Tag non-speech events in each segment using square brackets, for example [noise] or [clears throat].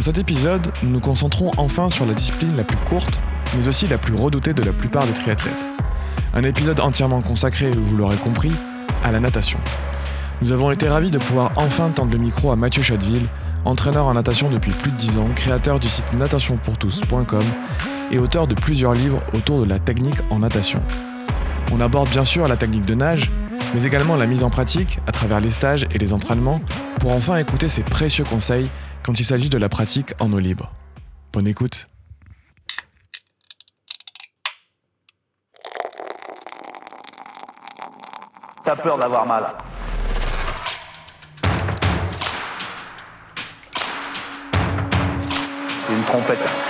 Dans cet épisode, nous nous concentrons enfin sur la discipline la plus courte, mais aussi la plus redoutée de la plupart des triathlètes. Un épisode entièrement consacré, vous l'aurez compris, à la natation. Nous avons été ravis de pouvoir enfin tendre le micro à Mathieu Chadeville, entraîneur en natation depuis plus de 10 ans, créateur du site natationpourtous.com et auteur de plusieurs livres autour de la technique en natation. On aborde bien sûr la technique de nage, mais également la mise en pratique à travers les stages et les entraînements pour enfin écouter ses précieux conseils quand il s'agit de la pratique en eau libre. Bonne écoute. T'as peur d'avoir mal. Une trompette.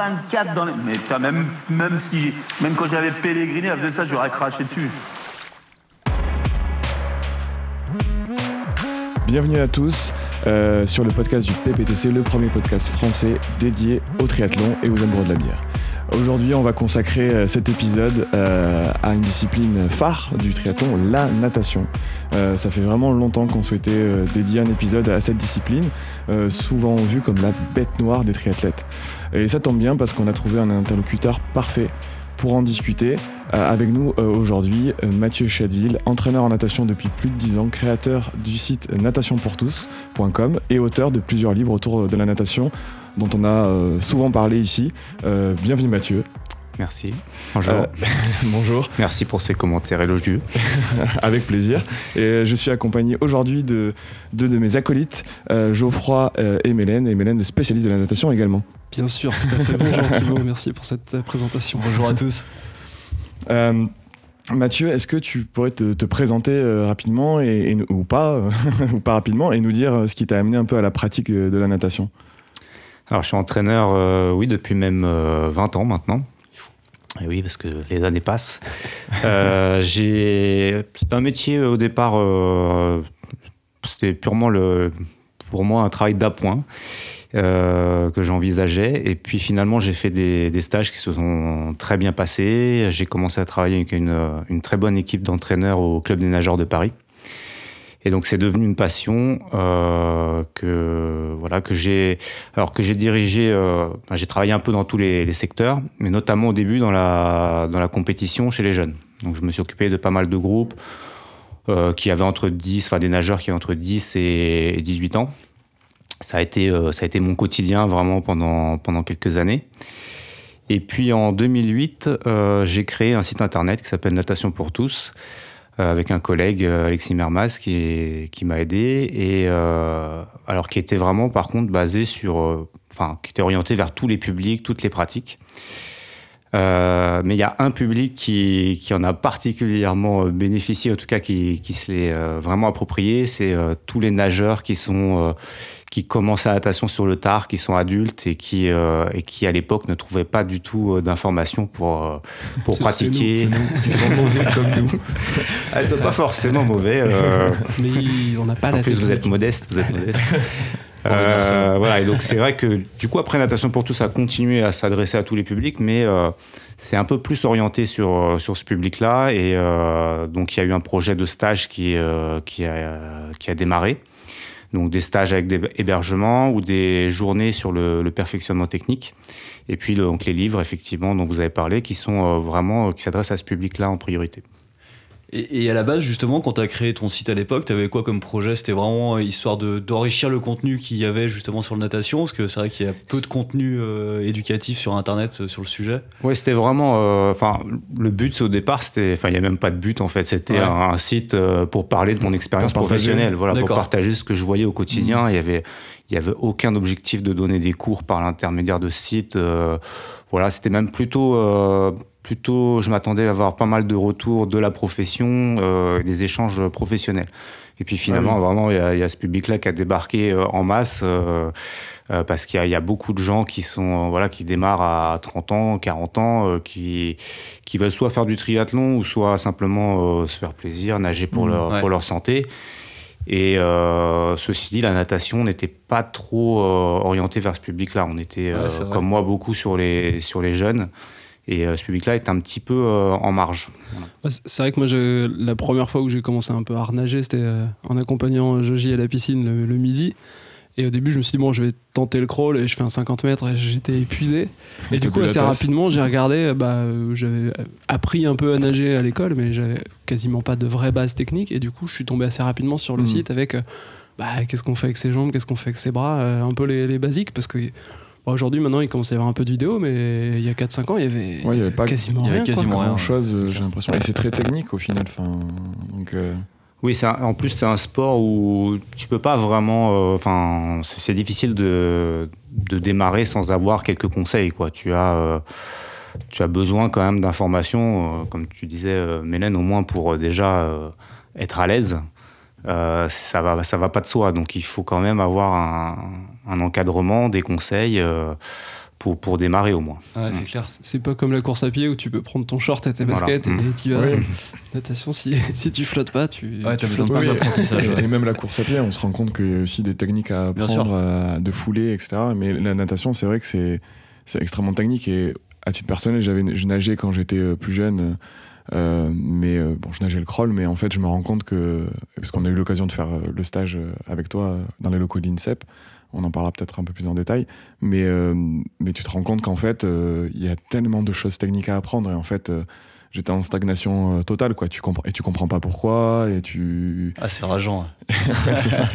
24 dans les... Mais putain, même, même, si, même quand j'avais pèleriné, elle faisait ça, j'aurais craché dessus. Bienvenue à tous euh, sur le podcast du PPTC, le premier podcast français dédié au triathlon et aux amoureux de la bière. Aujourd'hui, on va consacrer euh, cet épisode euh, à une discipline phare du triathlon, la natation. Ça fait vraiment longtemps qu'on souhaitait dédier un épisode à cette discipline, souvent vue comme la bête noire des triathlètes. Et ça tombe bien parce qu'on a trouvé un interlocuteur parfait pour en discuter. Euh, avec nous euh, aujourd'hui, euh, Mathieu Chadeville, entraîneur en natation depuis plus de 10 ans, créateur du site natationpourtous.com et auteur de plusieurs livres autour de la natation dont on a souvent parlé ici. Bienvenue Mathieu. Merci. Bonjour. Euh, [laughs] bonjour, Merci pour ces commentaires élogieux. [laughs] avec plaisir. Et je suis accompagné aujourd'hui de deux de mes acolytes, euh, Geoffroy euh, et Mélène, et Mélène, spécialiste de la natation également. Bien sûr, tout à fait. Bonjour [laughs] Thibaut, merci pour cette présentation. Bonjour à tous. Euh, Mathieu, est-ce que tu pourrais te, te présenter euh, rapidement et, ou pas, ou pas rapidement, et nous dire ce qui t'a amené un peu à la pratique de la natation? Alors, je suis entraîneur, euh, oui, depuis même euh, 20 ans maintenant. Et oui, parce que les années passent. [laughs] Euh. C'est un métier euh, au départ, euh, c'était purement le, pour moi un travail d'appoint que j'envisageais. Et puis finalement, j'ai fait des, des stages qui se sont très bien passés. J'ai commencé à travailler avec une, une très bonne équipe d'entraîneurs au Club des nageurs de Paris. Et donc c'est devenu une passion euh, que voilà que j'ai alors que j'ai dirigé. euh, enfin, j'ai travaillé un peu dans tous les, secteurs, mais notamment au début dans la dans la compétition chez les jeunes. Donc je me suis occupé de pas mal de groupes euh, qui avaient entre 10, enfin des nageurs qui avaient entre 10 et 18 ans. Ça a été euh, ça a été mon quotidien vraiment pendant pendant quelques années. Et puis en 2008, euh, j'ai créé un site internet qui s'appelle Natation pour tous avec un collègue, euh, Alexis Mermas, qui, m'a aidé, et euh, alors qui était vraiment, par contre, basé sur, euh, enfin, qui était orienté vers tous les publics, toutes les pratiques. Euh, mais il y a un public qui, en a particulièrement euh, bénéficié, en tout cas qui, qui se l'est euh, vraiment approprié, c'est euh, tous les nageurs qui sont euh, qui commencent la natation sur le tard, qui sont adultes et qui euh, et qui à l'époque ne trouvaient pas du tout euh, d'informations pour euh, pour pratiquer. c'est nous, c'est nous. Ils sont mauvais comme nous. [laughs] Ah, ils sont pas forcément mauvais. euh, Mais on n'a pas en la plus, vous êtes modeste, vous êtes modeste. [laughs] Euh, voilà, et donc c'est vrai que du coup, après Natation pour tous a continué à s'adresser à tous les publics, mais euh, c'est un peu plus orienté sur, euh, sur ce public-là. Et euh, donc, il y a eu un projet de stage qui, euh, qui, a, qui a démarré. Donc, des stages avec des hébergements ou des journées sur le, perfectionnement technique. Et puis, donc, les livres, effectivement, dont vous avez parlé, qui sont euh, vraiment, euh, qui s'adressent à ce public-là en priorité. Et, et à la base, justement, quand tu as créé ton site à l'époque, tu avais quoi comme projet? C'était vraiment euh, histoire de- d'enrichir le contenu qu'il y avait justement sur le natation? Parce que c'est vrai qu'il y a peu de contenu euh, éducatif sur Internet euh, sur le sujet. Ouais, c'était vraiment. euh, Enfin, le but au départ, c'était. Enfin, il n'y a même pas de but en fait. C'était Ouais. un, un site pour parler de mon expérience professionnelle. Voilà, pour partager ce que je voyais au quotidien. Il y avait. il n'y avait aucun objectif de donner des cours par l'intermédiaire de sites. voilà, c'était même plutôt, plutôt, je m'attendais à avoir pas mal de retours de la profession, des échanges professionnels. Et puis finalement, vraiment, il y, a ce public-là qui a débarqué en masse. Euh, parce qu'il y, a beaucoup de gens qui sont voilà qui démarrent à 30 ans, 40 ans, euh, qui qui veulent soit faire du triathlon ou soit simplement euh, se faire plaisir, nager pour mmh, leur pour leur santé. Et ceci dit, la natation n'était pas trop orientée vers ce public-là. On était, comme moi, beaucoup sur les, sur les jeunes. Et ce public-là est un petit peu en marge. c'est vrai que moi, la première fois où j'ai commencé un peu à nager, c'était en accompagnant Joji à la piscine le midi. Et au début, je me suis dit, bon, je vais tenter le crawl et je fais un 50 mètres et j'étais épuisé. [laughs] Et du coup, assez rapidement, j'ai regardé, bah, j'avais appris un peu à nager à l'école, mais j'avais quasiment pas de vraie base technique. Et du coup, je suis tombé assez rapidement sur le hmm. site avec, euh, bah, qu'est-ce qu'on fait avec ses jambes, qu'est-ce qu'on fait avec ses bras, euh, un peu les, basiques, parce que. Aujourd'hui, maintenant, il commence à y avoir un peu de vidéos, mais il y a 4-5 ans, il y avait, ouais, il y avait pas, quasiment, il y avait quasiment rien, chose, j'ai l'impression. Et c'est très technique au final. donc, euh, oui, en plus c'est un sport où tu peux pas vraiment, euh, enfin c'est difficile de, de, démarrer sans avoir quelques conseils quoi. Tu as euh, tu as besoin quand même d'informations, euh, comme tu disais Mélène, au moins pour déjà être à l'aise. Ça va ça va pas de soi, donc il faut quand même avoir un, un encadrement, des conseils pour, pour démarrer au moins. c'est mm. clair. C'est pas comme la course à pied où tu peux prendre ton short et tes baskets et mm. tu vas. Natation, si, [laughs] si tu flottes pas, tu. Ouais, tu as besoin de d'apprentissage. Et même la course à pied, on se rend compte qu'il y a aussi des techniques à apprendre, de fouler, etc. Mais la natation, c'est vrai que c'est extrêmement technique et à titre personnel, j'avais je nageais quand j'étais euh, plus jeune. Euh, mais euh, bon, je nageais le crawl, mais en fait, je me rends compte que, parce qu'on a eu l'occasion de faire le stage avec toi dans les locaux de l'INSEP, on en parlera peut-être un peu plus en détail, mais, euh, mais tu te rends compte qu'en fait, euh, il y a tellement de choses techniques à apprendre, et en fait, euh, j'étais en stagnation totale, quoi. Tu comprends, et tu comprends pas pourquoi, et tu... Ah, c'est rageant. [laughs] [laughs] c'est ça.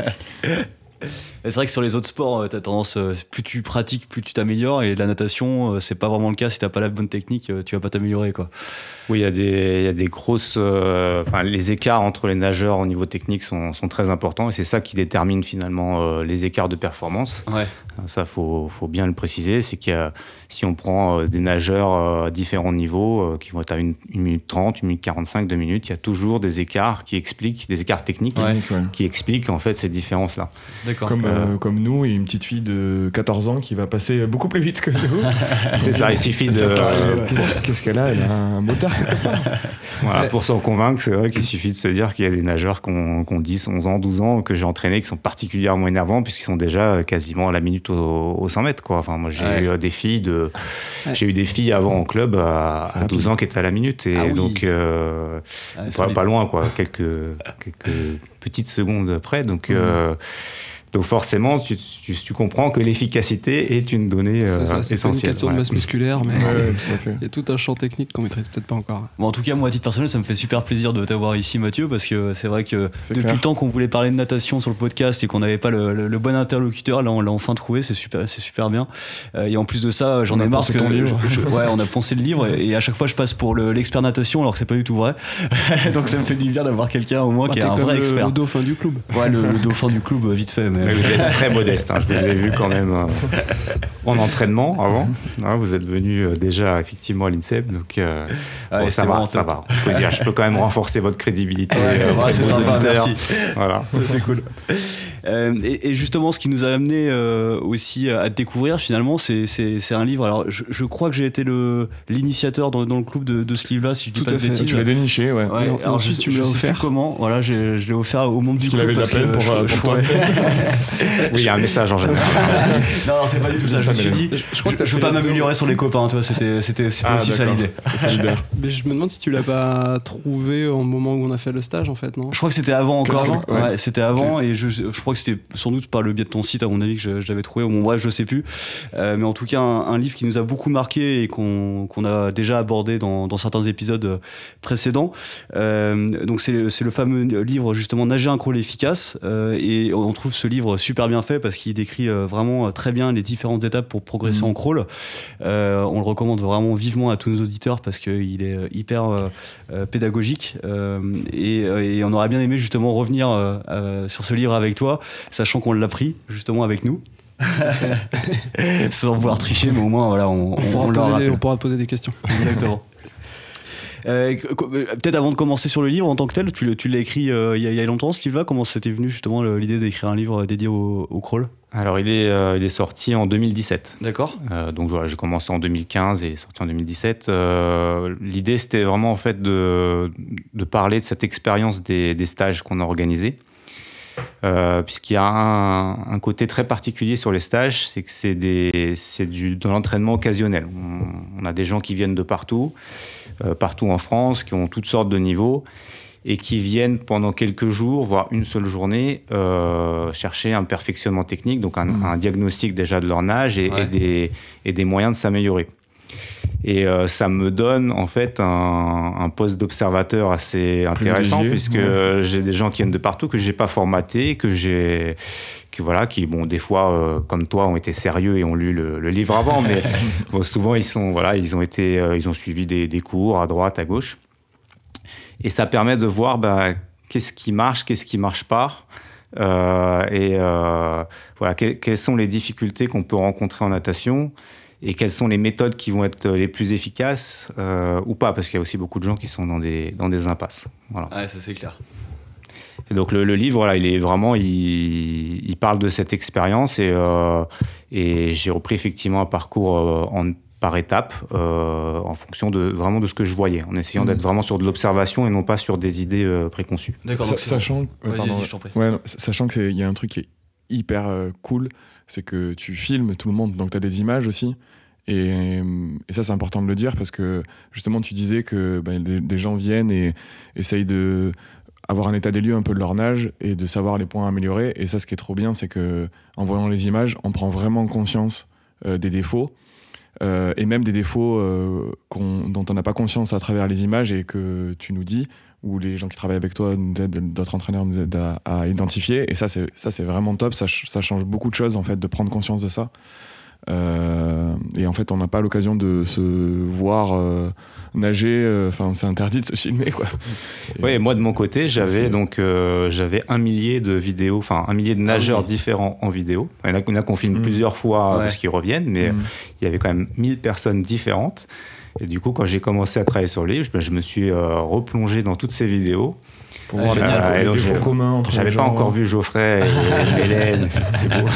C'est vrai que sur les autres sports, tu as tendance, plus tu pratiques, plus tu t'améliores. Et la natation, c'est pas vraiment le cas. Si t'as pas la bonne technique, tu vas pas t'améliorer. quoi. Oui, il y, a des, y a des grosses. enfin, les écarts entre les nageurs au niveau technique sont, sont très importants et c'est ça qui détermine finalement les écarts de performance. Ouais. Ça, faut, faut bien le préciser. C'est que si on prend des nageurs à différents niveaux, qui vont être à 1 minute 30, 1 minute 45, 2 minutes, il y a toujours des écarts qui expliquent, des écarts techniques qui expliquent en fait ces différences-là. D'accord. Comme, euh, comme nous et une petite fille de 14 ans qui va passer beaucoup plus vite que nous. [laughs] c'est ça, il suffit de. Qu'est-ce qu'elle a? Elle a un moteur [laughs] voilà, pour s'en convaincre, c'est vrai qu'il suffit de se dire qu'il y a des nageurs qui ont, 10, 11 ans, 12 ans, que j'ai entraînés, qui sont particulièrement énervants, puisqu'ils sont déjà quasiment à la minute au, 100 mètres. Quoi. Enfin, moi, j'ai eu des filles de. J'ai eu des filles avant en club à, 12 ans qui étaient à la minute. Et ah donc, euh, ah, pas, loin, quoi. Quelques, quelques petites secondes près. Donc. Mmh. Euh, donc forcément, tu, comprends que l'efficacité est une donnée euh, essentielle. C'est une question de masse musculaire, mais [laughs] il y a tout un champ technique qu'on maîtrise peut-être pas encore. Bon, en tout cas, moi, à titre personnel, ça me fait super plaisir de t'avoir ici, Mathieu, parce que c'est vrai que depuis le temps qu'on voulait parler de natation sur le podcast et qu'on n'avait pas le, bon interlocuteur, là, on l'a enfin trouvé. C'est super, c'est super bien. Euh, et en plus de ça, j'en ai marre que ton livre. ouais, on a poncé le livre et, à chaque fois, je passe pour l'expert natation, alors que c'est pas du tout vrai. [laughs] Donc ça me fait du bien d'avoir quelqu'un au moins bah, qui est un vrai expert. Le dauphin du club. Ouais, le, [laughs] dauphin du club, vite fait. Mais vous êtes très modeste. Hein. Je vous ai vu quand même euh, en entraînement avant. Hein, vous êtes venu euh, déjà effectivement à l'INSEP, donc euh, ah ça, va, ça va. dire, je peux quand même renforcer votre crédibilité. Ouais, c'est sympa, merci. Voilà, c'est cool. et, justement, ce qui nous a amené aussi à découvrir finalement, c'est un livre. Alors, je, crois que j'ai été l'initiateur dans, dans, le club de, de ce livre-là, si je dis Tout pas de bêtises. Tu l'as déniché, ouais. alors, je, tu me l'as offert. comment Voilà, je l'ai offert au monde du club. de la peine pour, pour toi. Oui, il y a un message en général. non, c'est pas du tout ça. Je me suis dit, je, crois que je veux pas m'améliorer sur les copains, toi. C'était, c'était, c'était ah, aussi ça l'idée. [laughs] Mais je me demande si tu l'as pas trouvé au moment où on a fait le stage, en fait, non Je crois que c'était avant encore. Ouais, c'était avant, et je, je crois que c'était sans doute par le biais de ton site, à mon avis, que je, l'avais trouvé. Bon, bref, je sais plus. Euh, mais en tout cas, un, livre qui nous a beaucoup marqué et qu'on, qu'on a déjà abordé dans, dans certains épisodes précédents. Euh, donc, c'est le, c'est le fameux livre, justement, Nager un crawl efficace. Euh, et on trouve ce livre livre super bien fait parce qu'il décrit vraiment très bien les différentes étapes pour progresser Mhm. en crawl. on le recommande vraiment vivement à tous nos auditeurs parce qu'il est hyper pédagogique et, et, on aurait bien aimé justement revenir sur ce livre avec toi, sachant qu'on l'a pris justement avec nous. [laughs] [laughs] Sans vouloir tricher, mais au moins, voilà, on, on, pourra, on, poser des, on pourra poser des questions. Exactement. Euh, Peut-être avant de commencer sur le livre en tant que tel, tu, tu l'as écrit euh, il, y a, il y, a, longtemps ce livre-là. Comment c'était venu justement l'idée d'écrire un livre dédié au, au crawl? Alors il est, euh, il est sorti en 2017. D'accord. Euh, donc voilà, j'ai commencé en 2015 et sorti en 2017. Euh, l'idée c'était vraiment en fait de, de, parler de cette expérience des, des, stages qu'on a organisés. Euh, puisqu'il y a un, un, côté très particulier sur les stages, c'est que c'est de l'entraînement occasionnel. On, on, a des gens qui viennent de partout, euh, partout en France, qui ont toutes sortes de niveaux, et qui viennent pendant quelques jours, voire une seule journée, euh, chercher un perfectionnement technique, donc un, mmh. un, diagnostic déjà de leur nage et, ouais. et, des, et des, moyens de s'améliorer. Et euh, ça me donne en fait un, un poste d'observateur assez intéressant puisque ouais. j'ai des gens qui viennent de partout que j'ai pas formaté, que j'ai, que voilà, qui bon des fois euh, comme toi ont été sérieux et ont lu le, le livre avant, mais [laughs] bon, souvent ils sont voilà, ils ont été, euh, ils ont suivi des, des, cours à droite, à gauche. Et ça permet de voir bah, qu'est-ce qui marche, qu'est-ce qui marche pas. Euh, et voilà, que, quelles sont les difficultés qu'on peut rencontrer en natation et quelles sont les méthodes qui vont être les plus efficaces euh, ou pas, parce qu'il y a aussi beaucoup de gens qui sont dans des, dans des impasses. Voilà. Ouais, ça c'est clair. Et donc le, le, livre, voilà, il est vraiment, il, il parle de cette expérience et, euh, et j'ai repris effectivement un parcours euh, en, par étapes euh, en fonction de vraiment de ce que je voyais, en essayant mmh. d'être vraiment sur de l'observation et non pas sur des idées euh, préconçues. D'accord. Sachant, sachant que il y a un truc qui est hyper euh, cool, c'est que tu filmes tout le monde, donc tu as des images aussi. Et, et ça, c'est important de le dire parce que justement, tu disais que bah, les, les, gens viennent et essayent de avoir un état des lieux un peu de leur nage et de savoir les points à améliorer. Et ça, ce qui est trop bien, c'est que en voyant les images, on prend vraiment conscience euh, des défauts. Euh, et même des défauts euh, dont on n'a pas conscience à travers les images et que tu nous dis, ou les gens qui travaillent avec toi nous aident, d'autres entraîneurs nous aident à, identifier. Et ça, c'est ça, c'est vraiment top. Ça change beaucoup de choses en fait de prendre conscience de ça. Euh, et en fait, on n'a pas l'occasion de se voir euh, nager. Enfin, c'est interdit de se filmer, quoi. [laughs] Oui, et moi de mon côté, j'avais donc euh, j'avais un millier de vidéos, enfin un millier de nageurs ah oui. différents en vidéo. Il y en a, qu'on filme mmh. plusieurs fois ouais. parce qu'ils reviennent, mais mmh. il y avait quand même 1000 personnes différentes. Et du coup, quand j'ai commencé à travailler sur le livre, je me suis euh, replongé dans toutes ces vidéos. Pour voir euh, les, défauts communs entre J'avais pas encore vu Geoffrey et [laughs] Hélène. C'est beau.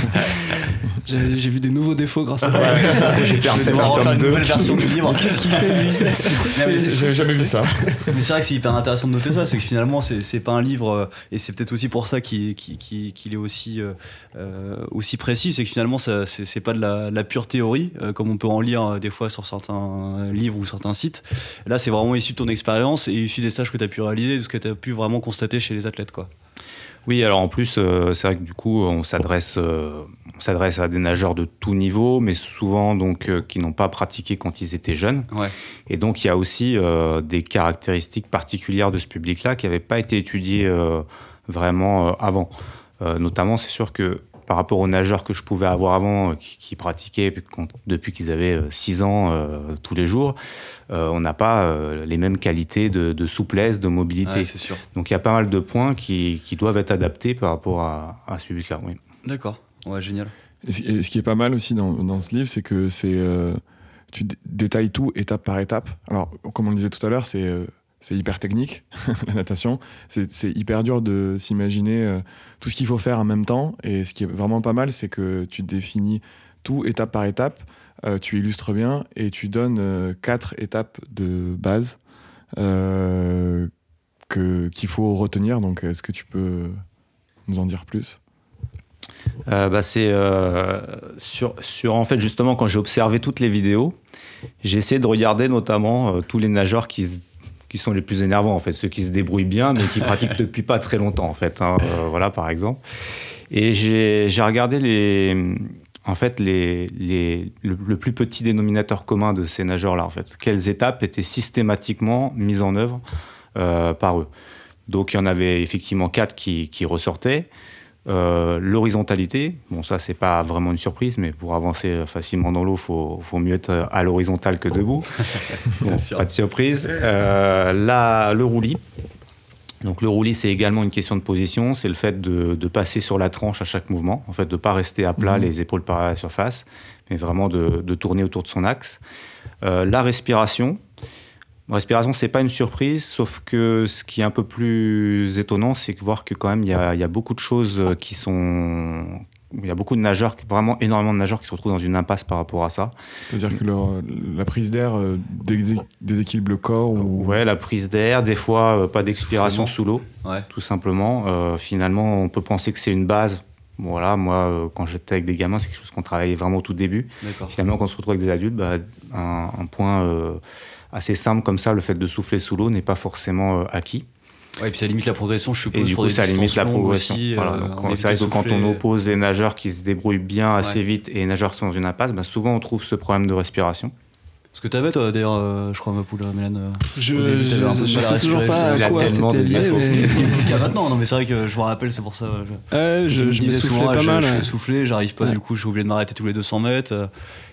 J'ai vu des nouveaux défauts grâce à ouais, c'est ça. J'ai perdu une nouvelle version du livre. [laughs] Qu'est-ce qu'il fait lui [laughs] J'avais jamais vu ça. Mais c'est vrai que c'est hyper intéressant de noter ça, c'est que finalement c'est pas un livre et c'est peut-être aussi pour ça qu'il qu qu est aussi euh, aussi précis, c'est que finalement c'est pas de la, la, pure théorie euh, comme on peut en lire des fois sur certains livres ou certains sites. Là c'est vraiment issu de ton expérience et issu des stages que tu as pu réaliser, de ce que tu as pu vraiment constater chez les athlètes quoi. Oui, alors en plus, euh, c'est vrai que du coup, on s'adresse, euh, on s'adresse à des nageurs de tout niveau, mais souvent donc euh, qui n'ont pas pratiqué quand ils étaient jeunes. Ouais. Et donc il y a aussi des caractéristiques particulières de ce public-là qui n'avaient pas été étudiées vraiment avant. notamment, c'est sûr que par rapport aux nageurs que je pouvais avoir avant, qui, qui pratiquaient depuis qu'ils avaient 6 ans euh, tous les jours, euh, on n'a pas euh, les mêmes qualités de, de souplesse, de mobilité. Ouais, Donc il y a pas mal de points qui, qui doivent être adaptés par rapport à, à ce public-là. Oui. D'accord, ouais, génial. Et ce qui est pas mal aussi dans, dans ce livre, c'est que c'est tu détailles tout étape par étape. Alors, comme on le disait tout à l'heure, c'est c'est hyper technique, [laughs] la natation. C'est hyper dur de s'imaginer euh, tout ce qu'il faut faire en même temps. Et ce qui est vraiment pas mal, c'est que tu définis tout étape par étape, euh, tu illustres bien et tu donnes euh, quatre étapes de base qu'il faut retenir. Donc, est-ce que tu peux nous en dire plus? Bah c'est sur, sur en fait justement quand j'ai observé toutes les vidéos, j'ai essayé de regarder notamment tous les nageurs qui qui sont les plus énervants en fait, ceux qui se débrouillent bien mais qui [laughs] pratiquent depuis pas très longtemps en fait. Hein, euh, voilà par exemple. Et j'ai regardé les en fait les, les le, le, plus petit dénominateur commun de ces nageurs là en fait. Quelles étapes étaient systématiquement mises en œuvre euh, par eux? Donc il y en avait effectivement quatre qui, qui ressortaient. Euh, l'horizontalité, bon ça c'est pas vraiment une surprise, mais pour avancer facilement dans l'eau, faut, faut mieux être à l'horizontale que debout. [laughs] Bon, pas de surprise. Euh, là, le roulis. Donc le roulis, c'est également une question de position, c'est le fait de, de, passer sur la tranche à chaque mouvement, en fait de pas rester à plat, mmh. les épaules par la surface, mais vraiment de, de tourner autour de son axe. Euh, la respiration, respiration, c'est pas une surprise, sauf que ce qui est un peu plus étonnant, c'est de voir que quand même il y, a, il y a beaucoup de choses qui sont il y a beaucoup de nageurs, vraiment énormément de nageurs qui se retrouvent dans une impasse par rapport à ça. C'est-à-dire que leur, la prise d'air euh, déséquilibre le corps ou... Ouais, la prise d'air, des fois euh, pas d'expiration sous l'eau, ouais. tout simplement. Euh, finalement, on peut penser que c'est une base. Voilà, moi, euh, quand j'étais avec des gamins, c'est quelque chose qu'on travaillait vraiment au tout début. Finalement, quand on se retrouve avec des adultes, bah, un, un, point euh, assez simple comme ça, le fait de souffler sous l'eau n'est pas forcément acquis. Ouais, et puis ça limite la progression, je suppose. Et du coup, ça limite la progression. Aussi, voilà, euh, donc, c'est vrai que quand on oppose des nageurs qui se débrouillent bien assez ouais. vite et des nageurs qui sont dans une impasse, bah, souvent on trouve ce problème de respiration. Ce que tu avais, toi, d'ailleurs, euh, je crois, ma poule, Mélène. Euh, je ne sais toujours pas à quoi c'était lié. Mais... maintenant, non, mais c'est vrai que je me rappelle, c'est pour ça. Je, euh, je, je me soufflais souvent, pas je, mal. Je suis soufflé, j'arrive pas, ouais. du coup, j'ai oublié de m'arrêter tous les 200 mètres.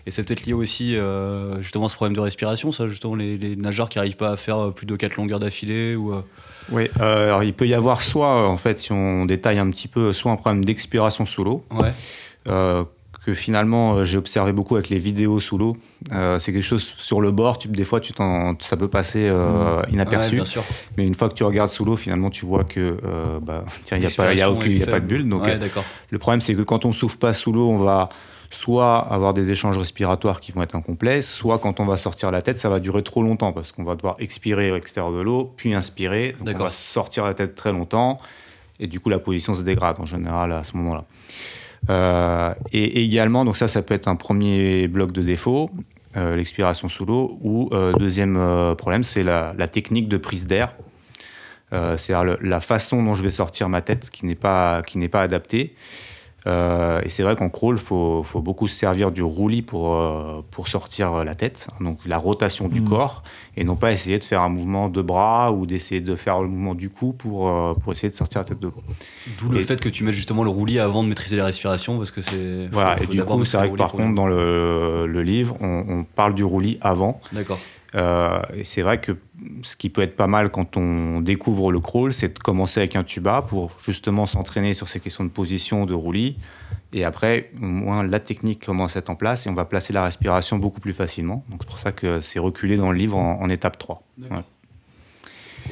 Et c'est peut-être lié aussi, euh, justement, à ce problème de respiration, ça, justement, les, les nageurs qui n'arrivent pas à faire plus de 4 longueurs d'affilée ou. Oui, euh, alors il peut y avoir soit, en fait, si on détaille un petit peu, soit un problème d'expiration sous l'eau. Ouais. Euh, que finalement j'ai observé beaucoup avec les vidéos sous l'eau. Euh, c'est quelque chose sur le bord, tu, des fois tu ça peut passer euh, inaperçu. Ouais, mais une fois que tu regardes sous l'eau, finalement tu vois que euh, bah, [laughs] il n'y a, pas, y a, aucune, y a pas de bulle. Donc, ouais, le problème c'est que quand on souffle pas sous l'eau, on va soit avoir des échanges respiratoires qui vont être incomplets, soit quand on va sortir la tête, ça va durer trop longtemps parce qu'on va devoir expirer à l'extérieur de l'eau, puis inspirer. Donc on va sortir la tête très longtemps et du coup la position se dégrade en général à ce moment-là. Euh, et également, donc ça, ça peut être un premier bloc de défaut, euh, l'expiration sous l'eau, ou euh, deuxième problème, c'est la, la, technique de prise d'air. c'est-à-dire la façon dont je vais sortir ma tête qui n'est pas, qui n'est pas adaptée. Euh, et c'est vrai qu'en crawl, il faut, faut, beaucoup se servir du roulis pour, euh, pour sortir la tête, donc la rotation du mmh. corps, et non pas essayer de faire un mouvement de bras ou d'essayer de faire le mouvement du cou pour, euh, pour essayer de sortir la tête de l'eau. D'où le fait que tu mettes justement le roulis avant de maîtriser la respiration, parce que c'est. Voilà, faut, faut et du coup, c'est vrai que par contre, dans le, le livre, on, on, parle du roulis avant. D'accord. Euh, et c'est vrai que ce qui peut être pas mal quand on découvre le crawl, c'est de commencer avec un tuba pour justement s'entraîner sur ces questions de position, de roulis. Et après, au moins, la technique commence à être en place et on va placer la respiration beaucoup plus facilement. Donc c'est pour ça que c'est reculé dans le livre en, en étape 3. Ouais.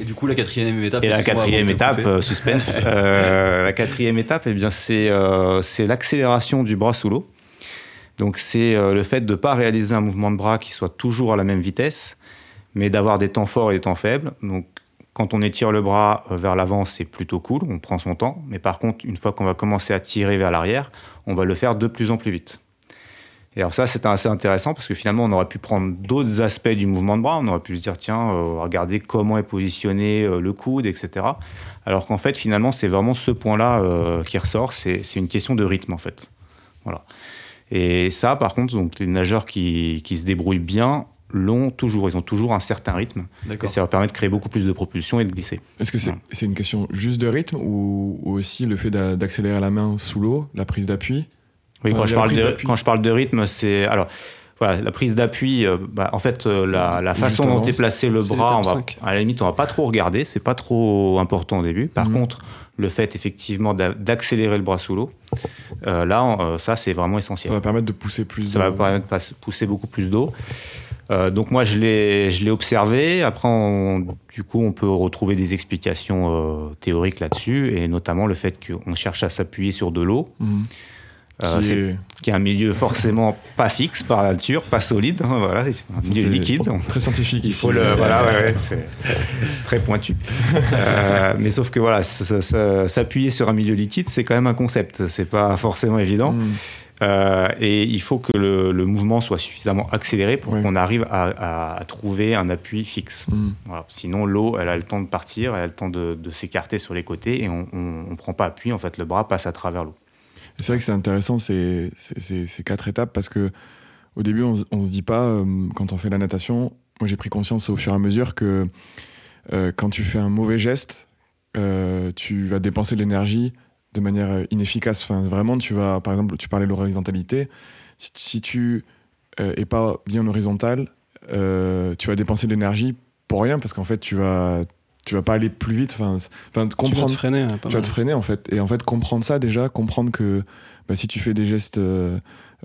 Et du coup, la quatrième étape Et la quatrième étape, euh, suspense. euh, la quatrième étape, eh bien, c'est l'accélération du bras sous l'eau. Donc c'est euh, le fait de ne pas réaliser un mouvement de bras qui soit toujours à la même vitesse, mais d'avoir des temps forts et des temps faibles. Donc quand on étire le bras vers l'avant, c'est plutôt cool, on prend son temps. Mais par contre, une fois qu'on va commencer à tirer vers l'arrière, on va le faire de plus en plus vite. Et alors ça, c'est assez intéressant parce que finalement, on aurait pu prendre d'autres aspects du mouvement de bras. On aurait pu se dire, tiens, euh, regardez comment est positionné euh, le coude, etc. Alors qu'en fait, finalement, c'est vraiment ce point-là euh, qui ressort. C'est une question de rythme, en fait. Voilà. Et ça, par contre, donc, les nageurs qui, qui se débrouillent bien l'ont toujours. Ils ont toujours un certain rythme. Et ça leur permet de créer beaucoup plus de propulsion et de glisser. Est-ce que c'est ouais. est une question juste de rythme ou, ou aussi le fait d'accélérer la main sous l'eau, la prise d'appui? Oui, enfin, quand, je parle de, quand je parle de rythme, c'est. Alors. Voilà, la prise d'appui, euh, bah, en fait, euh, la, la façon dont est placé le bras, on va, à la limite, on va pas trop regarder, c'est pas trop important au début. Par mmh. contre, le fait effectivement d'accélérer le bras sous l'eau, euh, là, euh, ça c'est vraiment essentiel. Ça va permettre de pousser plus. Ça va permettre de pousser beaucoup plus d'eau. Euh, donc moi je l'ai observé. Après, on, du coup, on peut retrouver des explications euh, théoriques là-dessus, et notamment le fait qu'on cherche à s'appuyer sur de l'eau. Mmh. Euh, qui, est... qui, est... un milieu forcément pas fixe par nature, pas solide. Hein, voilà, c'est un milieu liquide. Très scientifique. Il faut ici. le, voilà, ouais, ouais, [laughs] c'est très pointu. euh, mais sauf que voilà, s'appuyer sur un milieu liquide, c'est quand même un concept. C'est pas forcément évident. Mm. Euh, et il faut que le, le, mouvement soit suffisamment accéléré pour qu'on arrive à, à, à, trouver un appui fixe. Mm. Voilà. Sinon, l'eau, elle a le temps de partir, elle a le temps de, de s'écarter sur les côtés et on ne prend pas appui. En fait, le bras passe à travers l'eau. C'est vrai que c'est intéressant ces, ces, quatre étapes parce que au début, on, on se dit pas, euh, quand on fait la natation, moi j'ai pris conscience au fur et à mesure que euh, quand tu fais un mauvais geste, euh, tu vas dépenser de l'énergie de manière inefficace. Enfin, vraiment, tu vas, par exemple, tu parlais de l'horizontalité. Si, tu es pas bien horizontal, tu vas dépenser de l'énergie pour rien parce qu'en fait, tu vas, tu vas pas aller plus vite. Enfin, enfin, Tu vas comprendre, te freiner. hein, tu vas te freiner en fait. Et en fait, comprendre ça déjà, comprendre que bah, si tu fais des gestes, euh,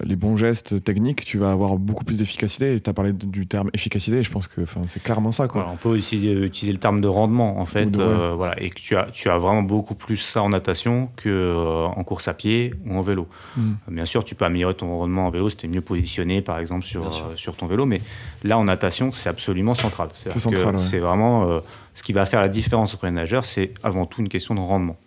les bons gestes techniques, tu vas avoir beaucoup plus d'efficacité. Tu as parlé du terme efficacité, je pense que c'est clairement ça. Quoi. Voilà, on peut aussi euh, utiliser le terme de rendement en fait, de- euh, voilà, et que tu as, tu as vraiment beaucoup plus ça en natation que euh, en course à pied ou en vélo. Mm. Bien sûr, tu peux améliorer ton rendement en vélo si tu es mieux positionné par exemple sur, euh, ton vélo, mais là en natation c'est absolument central. C'est ouais. Vraiment ce qui va faire la différence auprès des nageurs, c'est avant tout une question de rendement.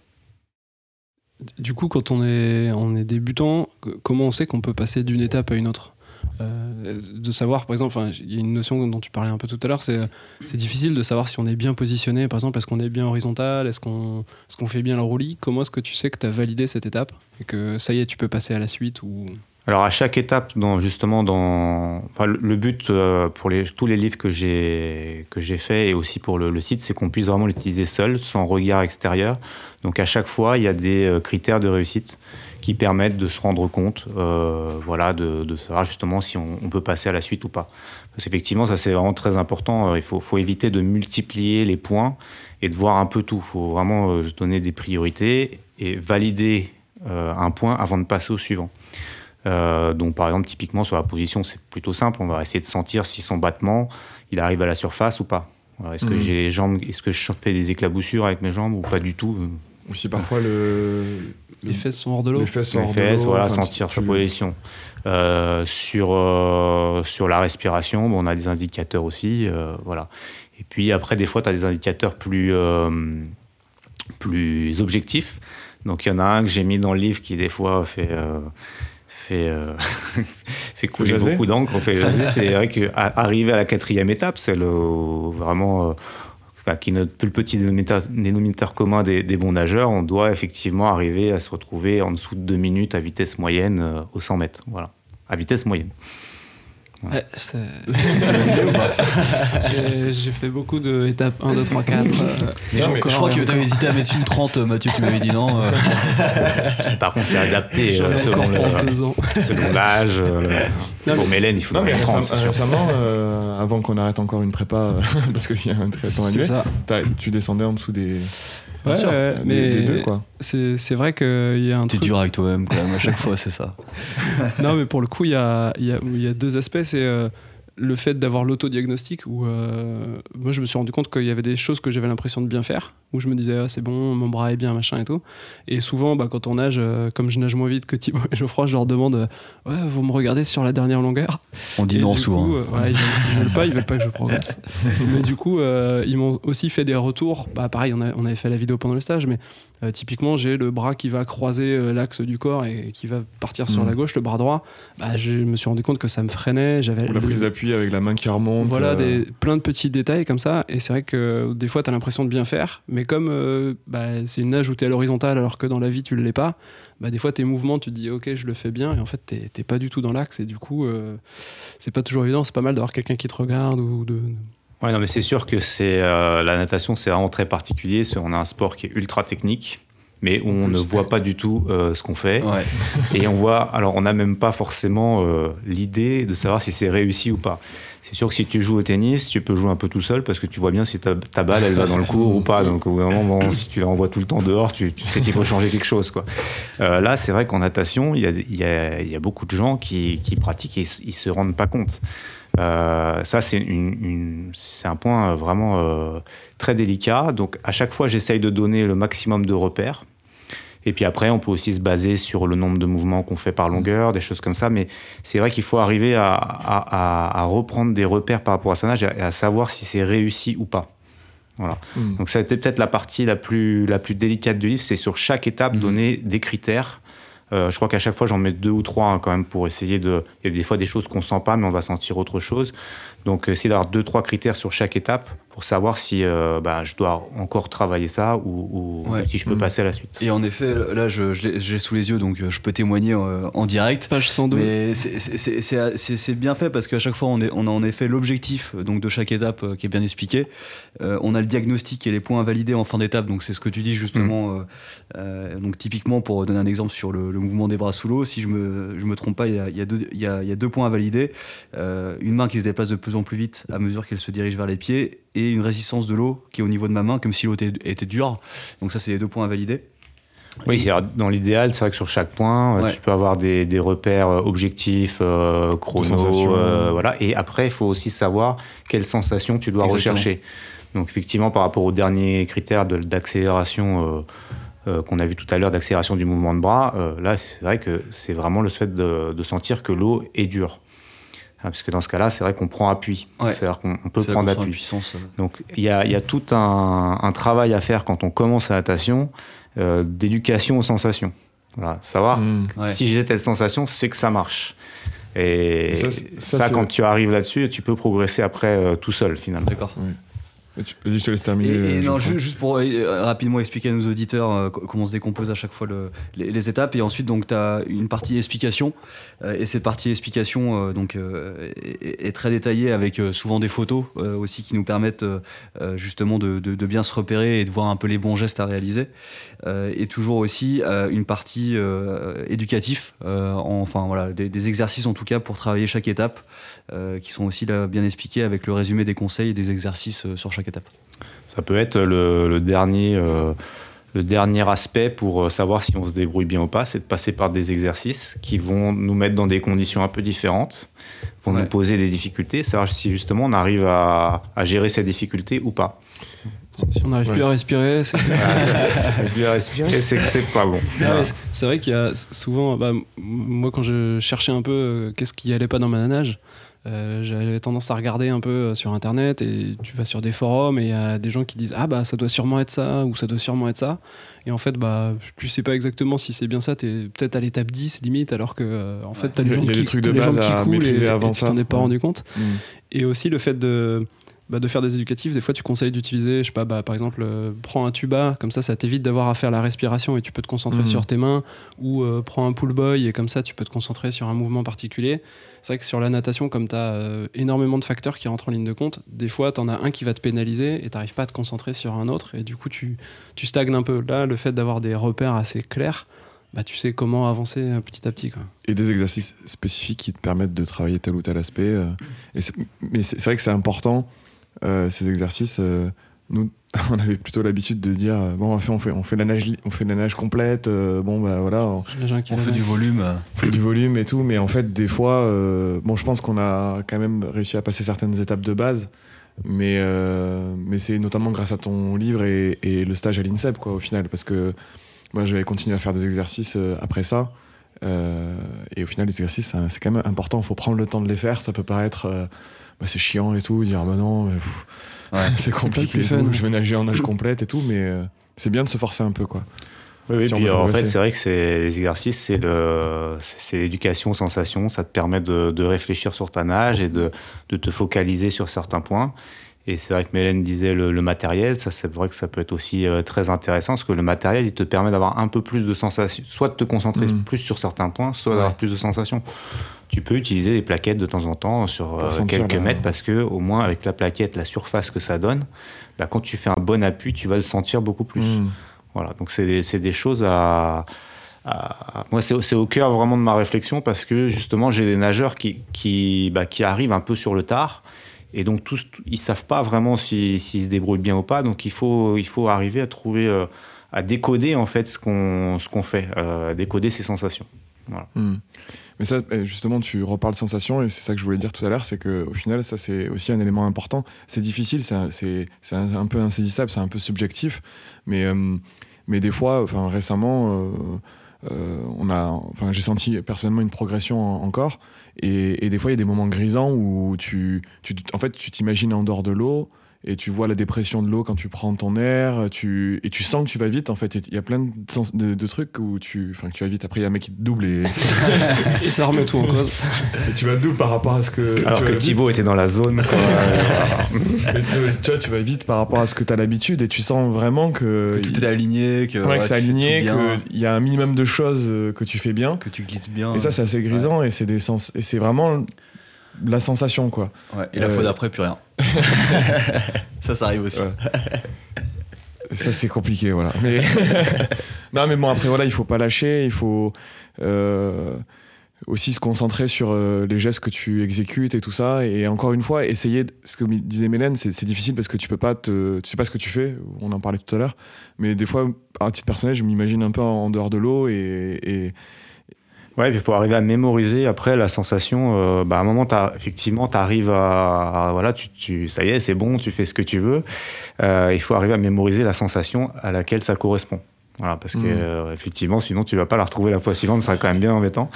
Du coup, quand on est, on est débutant, comment on sait qu'on peut passer d'une étape à une autre? Euh, De savoir, par exemple, il y a une notion dont tu parlais un peu tout à l'heure, c'est difficile de savoir si on est bien positionné, par exemple, est-ce qu'on est bien horizontal, est-ce qu'on qu'on fait bien le roulis? Comment est-ce que tu sais que tu as validé cette étape? Et que ça y est, tu peux passer à la suite ou... Alors à chaque étape, justement, dans, le, but euh, pour tous les livres que j'ai que j'ai fait et aussi pour le, site, c'est qu'on puisse vraiment l'utiliser seul, sans regard extérieur. Donc à chaque fois, il y a des euh, critères de réussite qui permettent de se rendre compte, euh, voilà, de, savoir justement si on, peut passer à la suite ou pas. Parce qu'effectivement, ça c'est vraiment très important. Il faut, éviter de multiplier les points et de voir un peu tout. Il faut vraiment se donner des priorités et valider un point avant de passer au suivant. Euh, donc par exemple typiquement sur la position c'est plutôt simple, on va essayer de sentir si son battement il arrive à la surface ou pas. Est-ce que Mhm. j'ai les jambes, est-ce que je fais des éclaboussures avec mes jambes ou pas du tout Ou si parfois le, Les fesses sont hors de l'eau les fesses sont Les hors de fesses, l'eau, voilà, enfin, sentir tu- sa position. Euh, sur euh, sur la respiration, bon, on a des indicateurs aussi, euh, voilà. Et puis après des fois tu as des indicateurs plus euh, plus objectifs. Donc il y en a un que j'ai mis dans le livre qui des fois fait euh, fait, euh, [laughs] fait couler beaucoup d'encre, fait. C'est vrai qu'arriver à la quatrième étape, c'est le vraiment euh, enfin, qui est notre plus petit dénominateur, dénominateur commun des, des bons nageurs, on doit effectivement arriver à se retrouver en dessous de deux minutes à vitesse moyenne euh, au 100 mètres. Voilà, à vitesse moyenne. Ouais, [laughs] J'ai j'ai fait beaucoup d'étapes 1, 2, 3, 4. Mais je, encore, je crois que tu avais hésité à mettre une 30, Mathieu, tu m'avais dit non. euh. [laughs] Par contre, c'est adapté euh, selon l'âge. euh, le- Pour Mélène, il faut Non, mais une 30, c'est récem- récemment, euh, avant qu'on arrête encore une prépa, [laughs] parce qu'il y a un C'est annuel, tu descendais en dessous des, Ouais, sûr. ouais, des- mais des deux, quoi. c'est vrai qu'il y a un T'es truc. dur avec toi-même quand même, à chaque fois, c'est ça. [laughs] Non, mais pour le coup, il y a, il y a- y a deux aspects. C'est euh, le fait d'avoir l'autodiagnostic où euh, moi, je me suis rendu compte qu'il y avait des choses que j'avais l'impression de bien faire, où je me disais, ah, c'est bon, mon bras est bien, machin et tout. Et souvent, bah, quand on nage, euh, comme je nage moins vite que Thibaut et Geoffroy, je leur demande, euh, ouais, vous me regardez sur la dernière longueur On dit Et non souvent. coup, ouais, ils, ils veulent pas, ils veulent pas que je progresse. [laughs] mais du coup, ils m'ont aussi fait des retours. Bah, pareil, on, a- on avait fait la vidéo pendant le stage, mais euh, typiquement, j'ai le bras qui va croiser euh, l'axe du corps et qui va partir sur Mhm. la gauche, le bras droit. Bah, je me suis rendu compte que ça me freinait. J'avais la prise d'appui avec la main qui remonte. voilà, euh, des, plein de petits détails comme ça. Et c'est vrai que des fois, tu as l'impression de bien faire, mais comme euh, bah, c'est une nage où tu es à l'horizontale alors que dans la vie, tu ne l'es pas, bah, des fois, tes mouvements, tu te dis, ok, je le fais bien, et en fait, tu n'es pas du tout dans l'axe. Et du coup, euh, c'est pas toujours évident. C'est pas mal d'avoir quelqu'un qui te regarde ou de. Ouais, non, mais c'est sûr que c'est euh, la natation, c'est vraiment très particulier. On a un sport qui est ultra technique, mais où on ne voit pas du tout euh, ce qu'on fait. Ouais. [laughs] Et on voit, alors on n'a même pas forcément euh, l'idée de savoir si c'est réussi ou pas. C'est sûr que si tu joues au tennis, tu peux jouer un peu tout seul parce que tu vois bien si ta, ta balle elle va dans le cours ou pas. Donc au moment, bon, si tu la renvoies tout le temps dehors, tu, tu sais qu'il faut changer quelque chose. Quoi. Euh, là, c'est vrai qu'en natation, il y a, il y, a, il y a beaucoup de gens qui, qui pratiquent et ils, ils se rendent pas compte. Euh, ça, c'est un point vraiment euh, très délicat. Donc à chaque fois, j'essaye de donner le maximum de repères. Et puis après, on peut aussi se baser sur le nombre de mouvements qu'on fait par longueur, des choses comme ça. Mais c'est vrai qu'il faut arriver à, à- à- à reprendre des repères par rapport à sa nage et à, savoir si c'est réussi ou pas. Voilà. hmm. Donc ça a été peut-être la partie la plus, la plus délicate du livre, c'est sur chaque étape Mhm. donner des critères. Euh, je crois qu'à chaque fois j'en mets deux ou trois hein, quand même pour essayer de... Il y a des fois des choses qu'on sent pas mais on va sentir autre chose. Donc essayer d'avoir deux, trois critères sur chaque étape pour savoir si euh, bah, je dois encore travailler ça ou, ou Ouais. si je peux Mhm. passer à la suite. Et en effet, là, je, je l'ai j'ai sous les yeux, donc euh, je peux témoigner euh, en direct. Page 102. Mais c'est- c'est- c'est c'est- c'est- c'est bien fait parce qu'à chaque fois, on, est, on a en effet l'objectif euh, donc de chaque étape euh, qui est bien expliqué. Euh, on a le diagnostic et les points à valider en fin d'étape. Donc c'est ce que tu dis justement. euh, euh, donc typiquement, pour donner un exemple sur le, le mouvement des bras sous l'eau, si je me, je me trompe pas, il y a, il y a deux, il y a- il y a deux points à valider. Euh, une main qui se déplace de plus en plus vite à mesure qu'elle se dirige vers les pieds et une résistance de l'eau qui est au niveau de ma main comme si l'eau était, était dure. Donc ça, c'est les deux points à valider. Oui, c'est dans l'idéal, c'est vrai que sur chaque point, euh, Ouais. tu peux avoir des, des repères euh, objectifs, euh, chrono, sensations. euh, voilà. Et après, il faut aussi savoir quelles sensations tu dois Exactement. rechercher. Donc effectivement, par rapport au dernier critère d'accélération euh, qu'on a vu tout à l'heure, d'accélération du mouvement de bras, euh, là, c'est vrai que c'est vraiment le fait de, de sentir que l'eau est dure. Ah, parce que dans ce cas-là, c'est vrai qu'on prend appui. Ouais. C'est-à-dire qu'on on peut prendre appui. puissance. euh. Donc il y a, il y a tout un, un travail à faire quand on commence la natation euh, d'éducation aux sensations. Voilà, savoir Mm. Ouais. si j'ai telle sensation, c'est que ça marche. Et Ça, quand tu arrives là-dessus, tu peux progresser après euh, tout seul finalement. D'accord. Tu- Vas-y, je te laisse terminer. Et, et euh, non, juste pour euh, rapidement expliquer à nos auditeurs euh, co- comment se décompose à chaque fois le- les, les étapes. Et ensuite, donc, tu as une partie explication. euh, et cette partie explication donc, est, est très détaillée avec souvent des photos aussi qui nous permettent justement de, de- de bien se repérer et de voir un peu les bons gestes à réaliser. Et toujours aussi une partie éducative, en- enfin voilà, des, des exercices en tout cas pour travailler chaque étape, qui sont aussi là bien expliqués avec le résumé des conseils et des exercices sur chaque étape. Ça peut être le, le dernier, euh, le dernier aspect pour euh, savoir si on se débrouille bien ou pas, c'est de passer par des exercices qui vont nous mettre dans des conditions un peu différentes, vont Ouais. nous poser des difficultés, savoir si justement on arrive à, à gérer ces difficultés ou pas. Si- on n'arrive Ouais. plus à respirer, c'est [laughs] Et puis à respirer, c'est que c'est pas bon. [laughs] Ah c'est- vrai qu'il y a souvent, bah, moi quand je cherchais un peu euh, qu'est-ce qui allait pas dans ma nage, euh, j'avais tendance à regarder un peu euh, sur internet et tu vas sur des forums et il y a des gens qui disent ah bah ça doit sûrement être ça ou ça doit sûrement être ça. Et en fait bah tu sais pas exactement si c'est bien ça t'es peut-être à l'étape 10 limite alors que euh, en fait t'as les a qui, des trucs de les base qui coulent et, maîtriser et avant tu t'en es pas rendu compte. Mm. et aussi le fait de, bah, de faire des éducatifs, des fois tu conseilles d'utiliser, je sais pas, bah, par exemple, euh, prends un tuba, comme ça ça t'évite d'avoir à faire la respiration et tu peux te concentrer Mhm. sur tes mains, ou euh, prends un pull boy et comme ça tu peux te concentrer sur un mouvement particulier. C'est vrai que sur la natation, comme tu as énormément de facteurs qui rentrent en ligne de compte, des fois tu en as un qui va te pénaliser et t'arrives pas à te concentrer sur un autre et du coup tu, tu stagnes un peu. Là, le fait d'avoir des repères assez clairs, bah, tu sais comment avancer euh, petit à petit. Quoi. et des exercices spécifiques qui te permettent de travailler tel ou tel aspect. euh, et mais c'est vrai que c'est important, euh, ces exercices. euh, nous, [laughs] on avait plutôt l'habitude de dire euh, bon, on fait, on fait, on fait la nage, on fait la nage complète. euh, bon, bah voilà, on, fait du volume. euh, on fait du volume et tout. Mais en fait, des fois, euh, bon, je pense qu'on a quand même réussi à passer certaines étapes de base. Mais, euh, mais c'est notamment grâce à ton livre et, et le stage à l'INSEP, quoi, au final. Parce que moi, j'avais continué à faire des exercices euh, après ça. Euh, et au final, les exercices, c'est quand même important. Il faut prendre le temps de les faire. Ça peut paraître. Bah, c'est chiant et tout. Dire, ah bah non, mais, pff, Ouais. [laughs] c'est compliqué. tout. Je vais nager en nage complète et tout. Mais euh, c'est bien de se forcer un peu, quoi. Oui, oui, Si on puis en fait, c'est vrai que c'est les exercices, c'est le, c'est l'éducation, sensation. Ça te permet de, de réfléchir sur ta nage et de, de te focaliser sur certains points. Et c'est vrai que Mélène disait le, le matériel, ça c'est vrai que ça peut être aussi euh, très intéressant parce que le matériel, il te permet d'avoir un peu plus de sensations, soit de te concentrer Mm. plus sur certains points, soit Ouais. d'avoir plus de sensations. Tu peux utiliser des plaquettes de temps en temps sur euh, quelques la- mètres parce que au moins avec la plaquette, la surface que ça donne, bah, quand tu fais un bon appui, tu vas le sentir beaucoup plus. Mm. Voilà, donc c'est des, des choses à. moi, c'est c'est au cœur vraiment de ma réflexion parce que justement, j'ai des nageurs qui, qui, bah, qui arrivent un peu sur le tard et donc tous, ils savent pas vraiment si- s'ils se débrouillent bien ou pas. Donc il faut, arriver à trouver, euh, à décoder en fait ce qu'on fait, euh, à décoder ses sensations. Hmm. Mais ça, eh, justement, tu reparles sensation, et c'est ça que je voulais dire tout à l'heure, c'est qu'au final, ça, c'est aussi un élément important. C'est difficile, c'est un, peu insaisissable, c'est un peu subjectif, mais, euh, des fois, récemment, euh, euh, j'ai senti personnellement une progression en- encore, et, des fois, il y a des moments grisants où tu, en fait, tu t'imagines en dehors de l'eau, et tu vois la dépression de l'eau quand tu prends ton air, tu, et tu sens que tu vas vite en fait. Il y a plein de, sens- de- de trucs où tu, enfin, que tu vas vite. Après, il y a un mec qui te double et, [laughs] Et ça remet tout en cause. et tu vas double par rapport à ce que. Alors tu que vite. Thibaut était dans la zone. quoi. [laughs] Mais tu- vois, tu vas vite par rapport à ce que tu as l'habitude et tu sens vraiment que, Que tout est aligné, que, ouais, que c'est aligné, qu'il y a un minimum de choses euh, que tu fais bien. que tu glisses bien. Et ça, c'est assez grisant et c'est des sens et c'est vraiment la sensation quoi. Ouais, et la Euh, fois d'après, plus rien. [laughs] ça, ça arrive aussi. Ouais. Ça c'est compliqué voilà. Mais [laughs] non mais bon après voilà il faut pas lâcher, il faut euh, aussi se concentrer sur euh, les gestes que tu exécutes et tout ça et encore une fois essayer de- ce que disait Mélène c'est difficile parce que tu peux pas te tu sais pas ce que tu fais on en parlait tout à l'heure mais des fois à titre personnel je m'imagine un peu en dehors de l'eau et, et- Ouais, puis il faut arriver à mémoriser après la sensation. euh, bah, à un moment, t'as- effectivement, tu arrives à, à- Voilà, tu, tu, ça y est, c'est bon, tu fais ce que tu veux. Euh, il faut arriver à mémoriser la sensation à laquelle ça correspond. Voilà, parce que Mhm. euh, effectivement, sinon tu vas pas la retrouver la fois suivante, ça sera quand même bien embêtant.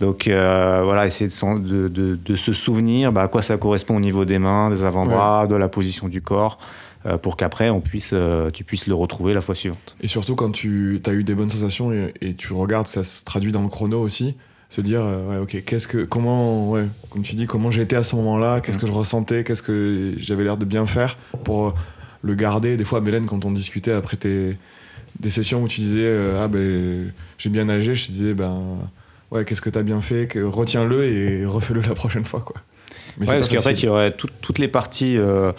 Donc euh, voilà, essayer de, s'en- de, de- de se souvenir bah, à quoi ça correspond au niveau des mains, des avant-bras, de la position du corps, pour qu'après on puisse, euh, tu puisses le retrouver la fois suivante. Et surtout quand tu as eu des bonnes sensations et, et tu regardes, ça se traduit dans le chrono aussi. Se dire, euh, ouais, ok, qu'est-ce que, comment, ouais, comme tu dis, comment j'étais à ce moment-là, qu'est-ce que je ressentais, qu'est-ce que j'avais l'air de bien faire pour euh, le garder. Des fois, Mélène, quand on discutait après tes, des sessions où tu disais, euh, ah ben, j'ai bien nagé, je te disais, ben, ouais, qu'est-ce que t'as bien fait, que, retiens-le et refais-le la prochaine fois, quoi. Mais Ouais, parce qu'en fait, il y aurait tout- toutes les parties euh,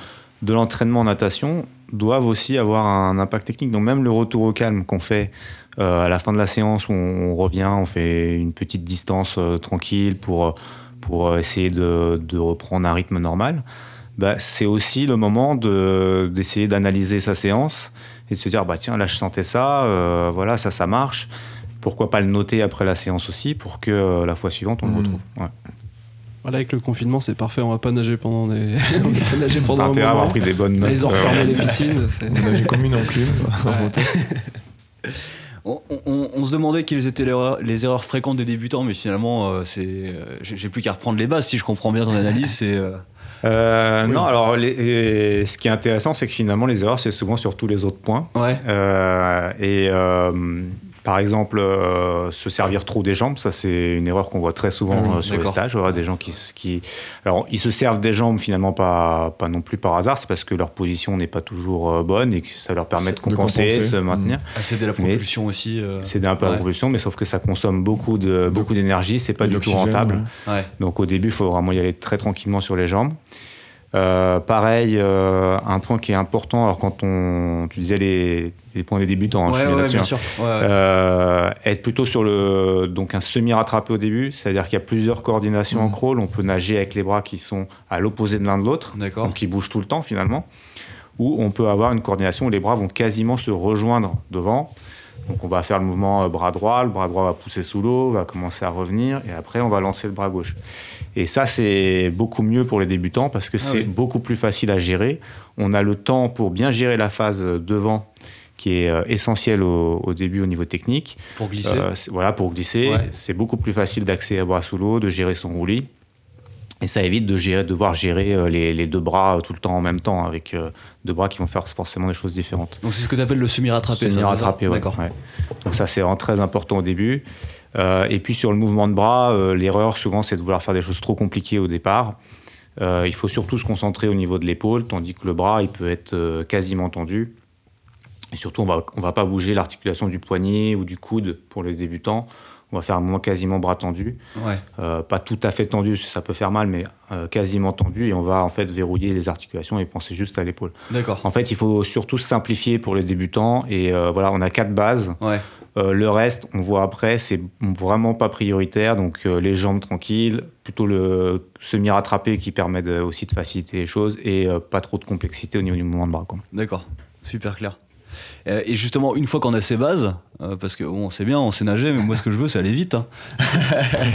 de l'entraînement en natation doivent aussi avoir un impact technique. Donc même le retour au calme qu'on fait euh, à la fin de la séance, où on, on revient, on fait une petite distance euh, tranquille pour, pour essayer de, de reprendre un rythme normal. Bah, c'est aussi le moment de- d'essayer d'analyser sa séance et de se dire bah tiens là je sentais ça, euh, voilà ça ça marche. Pourquoi pas le noter après la séance aussi pour que la fois suivante on le Mhm. retrouve. Ouais. Voilà, avec le confinement, c'est parfait. On va pas nager pendant des. [laughs] on va pas nager pendant un intérêt à moment. avoir pris des bonnes notes. ils ont refermé les piscines. c'est- On a- J'ai commis non plus. en Ouais. moto. [laughs] On, on- on se demandait quelles étaient les erreurs, les erreurs fréquentes des débutants, mais finalement, euh, c'est, euh, j'ai plus qu'à reprendre les bases si je comprends bien ton analyse. [laughs] C'est, euh, Euh, Oui. Non, alors les- les- ce qui est intéressant, c'est que finalement les erreurs, c'est souvent sur tous les autres points. ouais, Euh, et euh, par exemple, euh, se servir trop des jambes, ça c'est une erreur qu'on voit très souvent Mmh, euh, sur les stages. Voilà, des gens qui, alors ils se servent des jambes finalement pas, pas non plus par hasard, c'est parce que leur position n'est pas toujours euh, bonne et que ça leur permet de De compenser, de se maintenir. assez de la Mais- propulsion aussi. euh, C'est un peu la propulsion, mais sauf que ça consomme beaucoup de beaucoup d'énergie, c'est pas Et du tout rentable. ouais. Ouais. Donc au début, il faut vraiment y aller très tranquillement sur les jambes. Euh, pareil, euh, un point qui est important, alors quand on, tu disais les, les points des débutants, hein, je suis ouais, bien hein. sûr. Ouais. Euh, être plutôt sur le donc un semi rattrapé au début, c'est-à-dire qu'il y a plusieurs coordinations en Mhm. crawl. On peut nager avec les bras qui sont à l'opposé de l'un de l'autre, donc qui bougent tout le temps finalement. Ou on peut avoir une coordination où les bras vont quasiment se rejoindre devant. Donc on va faire le mouvement bras droit, le bras droit va pousser sous l'eau, va commencer à revenir, et après on va lancer le bras gauche. Et ça c'est beaucoup mieux pour les débutants parce que c'est oui. beaucoup plus facile à gérer. On a le temps pour bien gérer la phase devant qui est euh, essentielle au, au début au niveau technique. Pour glisser. Euh, c'est- voilà, pour glisser, Ouais. c'est beaucoup plus facile d'accéder à bras sous l'eau, de gérer son roulis. Et ça évite de gérer, devoir gérer euh, les, les deux bras tout le temps en même temps, avec deux bras qui vont faire forcément des choses différentes. Donc c'est ce que tu appelles le semi-rattrapé. Semi-rattrapé, c'est ouais, D'accord. ouais. Donc ça, c'est vraiment très important au début. Euh, et puis sur le mouvement de bras, euh, l'erreur souvent, c'est de vouloir faire des choses trop compliquées au départ. Euh, il faut surtout se concentrer au niveau de l'épaule, tandis que le bras, il peut être quasiment tendu. Et surtout, on va, on va pas bouger l'articulation du poignet ou du coude pour les débutants. On va faire un mouvement quasiment bras tendu. Ouais. Pas tout à fait tendu, ça peut faire mal, mais quasiment tendu. Et on va en fait verrouiller les articulations et penser juste à l'épaule. D'accord. En fait, il faut surtout simplifier pour les débutants. Et voilà, on a quatre bases. Ouais. Euh, le reste, on voit après, c'est vraiment pas prioritaire. Donc euh, les jambes tranquilles, plutôt le semi-rattrapé qui permet aussi de faciliter les choses et euh, pas trop de complexité au niveau du mouvement de bras. D'accord. Super clair. Euh, et justement, une fois qu'on a ces bases, euh, parce que bon, c'est bien, on sait nager, mais moi ce que je veux, c'est aller vite. hein.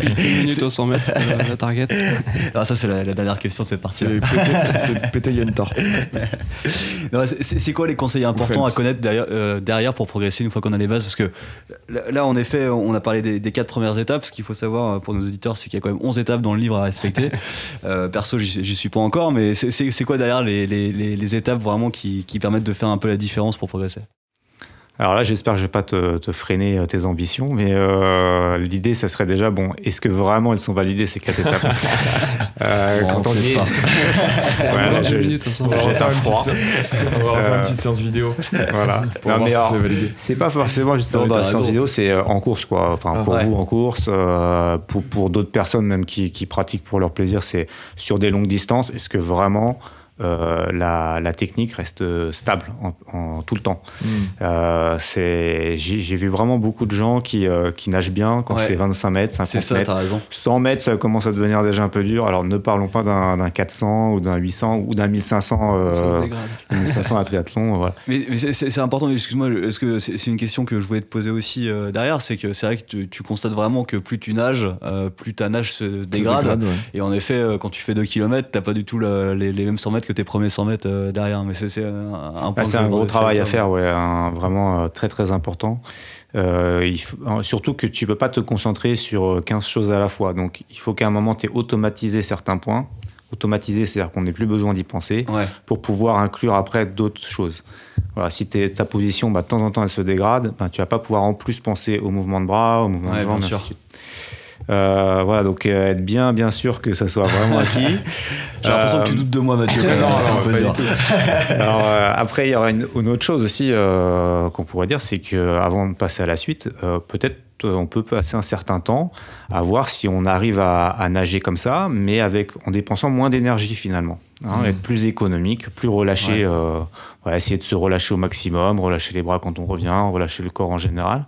Une [laughs] minute au 100 mètres, la, la target. [laughs] Ah, ça, c'est la, la dernière question de cette partie. C'est pété Yentor. [laughs] C'est- quoi les conseils importants à connaître derrière, euh, derrière pour progresser une fois qu'on a les bases? Parce que là, en effet, on a parlé des, des quatre premières étapes. Ce qu'il faut savoir pour nos auditeurs, c'est qu'il y a quand même 11 étapes dans le livre à respecter. Euh, perso, j'y suis pas encore, mais c'est- quoi derrière les, les- les- les étapes vraiment qui, qui permettent de faire un peu la différence pour progresser? Alors là, j'espère que je vais pas te, te freiner tes ambitions, mais euh, l'idée, ça serait déjà, bon, est-ce que vraiment elles sont validées ces quatre étapes? [laughs] Euh, Bon, Quand on peut-être est... pas. [laughs] Ouais, là, Deux je- minutes 100 On va refaire un une on Euh, une petite séance vidéo [laughs] Voilà. pour Non, voir mais si c'est pas forcément justement dans la séance vidéo, c'est en course quoi. Enfin Ah, pour ouais. vous en course, euh, pour, pour d'autres personnes même qui, qui pratiquent pour leur plaisir, c'est sur des longues distances. Est-ce que vraiment euh, la, la technique reste stable en, en- tout le temps Hmm. Euh, c'est- J'ai vu vraiment beaucoup de gens qui, euh, qui nagent bien quand Ouais. c'est 25 mètres, 50 C'est ça, mètres. raison. 100 mètres, ça commence à devenir déjà un peu dur. Alors ne parlons pas d'un d'un 400 ou d'un 800 ou d'un 1500, euh, Ça se dégrade. [laughs] 1500 à triathlon. Voilà. Mais, mais c'est- important, excuse-moi, est-ce que c'est une question que je voulais te poser aussi derrière C'est que c'est vrai que tu, tu constates vraiment que plus tu nages, plus ta nage se dégrade. dégrade, ouais. Et en effet, quand tu fais 2 km, t'as pas du tout le- les, les mêmes 100 mètres que tes premiers 100 mètres euh, derrière. Mais c'est c'est un. Ah, un gros travail à toi. faire, ouais, un- vraiment euh, très très important. Euh, il faut- euh, surtout que tu peux pas te concentrer sur euh, 15 choses à la fois. Donc il faut qu'à un moment tu aies automatisé certains points. Automatisé, c'est-à-dire qu'on n'ait plus besoin d'y penser Ouais. pour pouvoir inclure après d'autres choses. Voilà, si t'es- ta position, bah, de temps en temps, elle se dégrade, bah, tu vas pas pouvoir en plus penser au mouvement de bras, au mouvement Ouais, de jambes, Euh, voilà, donc euh, être bien, bien sûr que ça soit vraiment [laughs] acquis. J'ai l'impression Euh, que tu doutes de moi, Mathieu. [laughs] non, c'est un peu dur. du tout. [laughs] Alors euh, après, il y aura une, une autre chose aussi euh, qu'on pourrait dire, c'est qu'avant de passer à la suite, euh, peut-être euh, on peut passer un certain temps à voir si on arrive à, à nager comme ça, mais avec en dépensant moins d'énergie finalement, hein, Mhm. être plus économique, plus relâché, Ouais. euh, voilà, essayer de se relâcher au maximum, relâcher les bras quand on revient, relâcher le corps en général.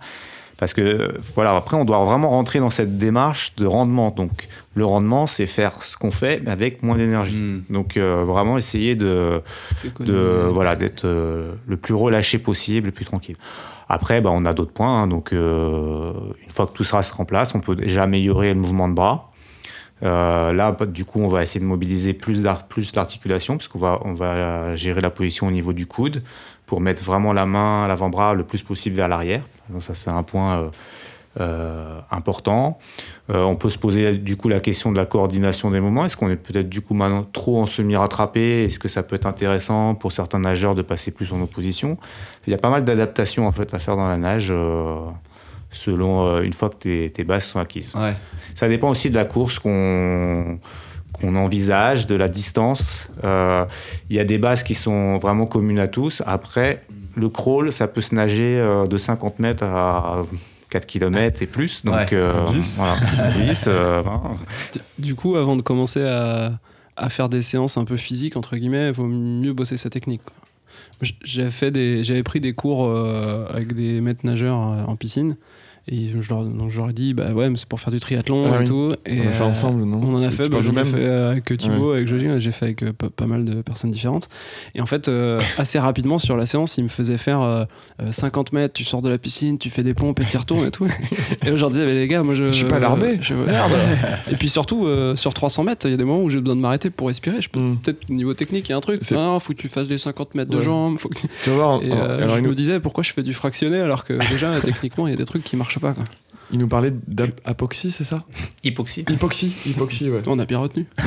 Parce que voilà, après on doit vraiment rentrer dans cette démarche de rendement. Donc le rendement, c'est faire ce qu'on fait, mais avec moins d'énergie. Mm. Donc euh, vraiment essayer de voilà d'être euh, le plus relâché possible, le plus tranquille. Après, bah, on a d'autres points. hein. donc euh, une fois que tout sera en place, on peut déjà améliorer le mouvement de bras. Euh, là, bah, du coup, on va essayer de mobiliser plus l'articulation, puisqu'on va va gérer la position au niveau du coude pour mettre vraiment la main, l'avant-bras le plus possible vers l'arrière. Ça, c'est un point euh, euh, important. On peut se poser du coup la question de la coordination des mouvements. Est-ce qu'on est peut-être du coup maintenant trop en semi-rattrapé? Est-ce que ça peut être intéressant pour certains nageurs de passer plus en opposition? Il y a pas mal d'adaptations en fait à faire dans la nage selon euh, une fois que tes, tes bases sont acquises. Ouais. Ça dépend aussi de la course qu'on qu'on envisage, de la distance. Euh, Il y a des bases qui sont vraiment communes à tous. Après, le crawl, ça peut se nager euh, de 50 mètres à 4 km et plus. Donc, Ouais. euh, 10. voilà, 10, euh, 20. Du coup, avant de commencer à, à faire des séances un peu physiques, entre guillemets, il vaut mieux bosser sa technique. J'avais fait des, j'avais pris des cours euh, avec des maîtres nageurs euh, en piscine. Et je leur, donc je leur ai dit, bah ouais, mais c'est pour faire du triathlon Ah et oui. tout. Et, On a fait euh, ensemble, non On en a fait, bah, j'en ai fait avec Thibaut, avec Jogi, j'ai fait avec euh, pas, pas mal de personnes différentes. Et en fait, euh, assez rapidement sur la séance, il me faisait faire euh, euh, 50 mètres, tu sors de la piscine, tu fais des pompes et tu retournes et tout. et je leur disais, mais les gars, moi je. Je suis pas l'armée. Merde. et puis surtout, euh, sur 300 mètres, il y a des moments où j'ai besoin de m'arrêter pour respirer. Je peux Mm. peut-être au niveau technique, il y a un truc. C'est- Ah, faut que tu fasses des 50 mètres de jambes. Faut que- Tu vas voir, Et alors je il me disais, pourquoi je fais du fractionné alors que déjà, [laughs] techniquement, il y a des trucs qui marchent pas. Quoi. il nous parlait d'apoxie, c'est ça? Hypoxie. Hypoxie, hypoxie, ouais. On a bien retenu. [laughs]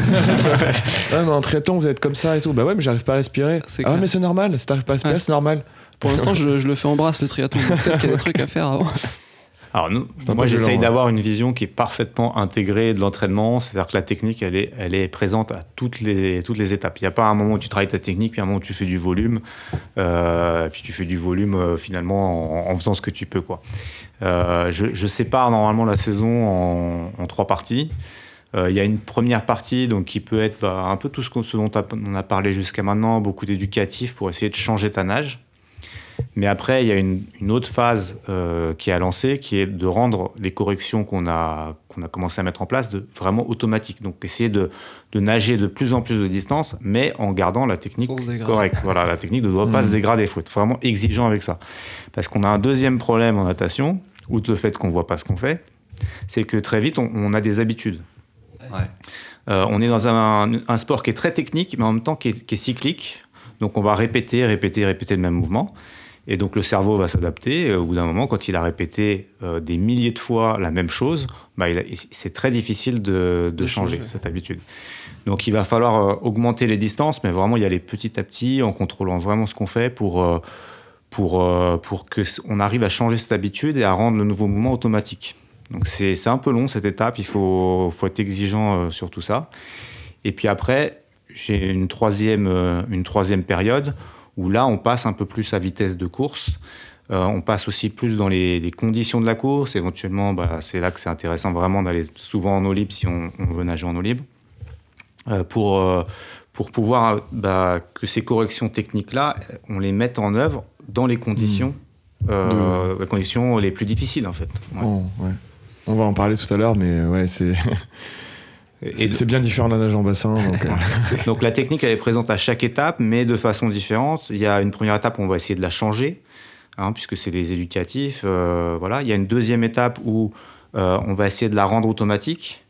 Ah, mais en triathlon, vous êtes comme ça et tout. Bah ouais, mais j'arrive pas à respirer. Ah ouais, mais c'est normal. Si t'arrives pas à respirer, Ouais. c'est normal. Pour l'instant, je, je le fais en brasse le triathlon. Peut-être qu'il y a des trucs à faire avant. Alors nous, moi j'essaye ouais. d'avoir une vision qui est parfaitement intégrée de l'entraînement, c'est-à-dire que la technique elle est, elle est présente à toutes les, toutes les étapes. Il n'y a pas un moment où tu travailles ta technique, puis un moment où tu fais du volume, euh, puis tu fais du volume euh, finalement en, en faisant ce que tu peux. Quoi. Euh, je, je sépare normalement la saison en, en trois parties. Il y a une première partie donc, qui peut être bah, un peu tout ce dont on a parlé jusqu'à maintenant, beaucoup d'éducatif pour essayer de changer ta nage. Mais après, il y a une, une autre phase euh, qui est à lancer, qui est de rendre les corrections qu'on a, qu'on a commencé à mettre en place de vraiment automatiques. Donc, essayer de, de nager de plus en plus de distance, mais en gardant la technique correcte. Voilà, la technique ne doit pas se dégrader. Il faut être vraiment exigeant avec ça. Parce qu'on a un deuxième problème en natation, outre le fait qu'on voit pas ce qu'on fait, c'est que très vite, on, on a des habitudes. Ouais. Euh, on est dans un, un sport qui est très technique, mais en même temps qui est, qui est cyclique. Donc on va répéter, répéter, répéter le même mouvement. Et donc le cerveau va s'adapter. Euh, Au bout d'un moment, quand il a répété euh, des milliers de fois la même chose, bah, il c'est très difficile de, de De changer changer. cette habitude. Donc il va falloir euh, augmenter les distances, mais vraiment y aller petit à petit en contrôlant vraiment ce qu'on fait pour, euh, pour, pour que s- on arrive à changer cette habitude et à rendre le nouveau mouvement automatique. Donc c'est c'est un peu long cette étape, il faut, faut être exigeant sur tout ça. Et puis après, j'ai une troisième, une troisième période où là, on passe un peu plus à vitesse de course. Euh, on passe aussi plus dans les, les conditions de la course. Éventuellement, bah, c'est là que c'est intéressant vraiment d'aller souvent en eau libre si on, on veut nager en eau libre. Euh, pour, euh, pour pouvoir bah, que ces corrections techniques-là, on les mette en œuvre dans les conditions, euh, les conditions les plus difficiles en fait. Ouais. On, ouais. On va en parler tout à l'heure, mais ouais, c'est [laughs] Et- c'est bien différent d'un nage en bassin. Donc, [laughs] euh, Donc la technique, elle est présente à chaque étape, mais de façon différente. Il y a une première étape où on va essayer de la changer, hein, puisque c'est des éducatifs. euh, voilà. Il y a une deuxième étape où euh, on va essayer de la rendre automatique.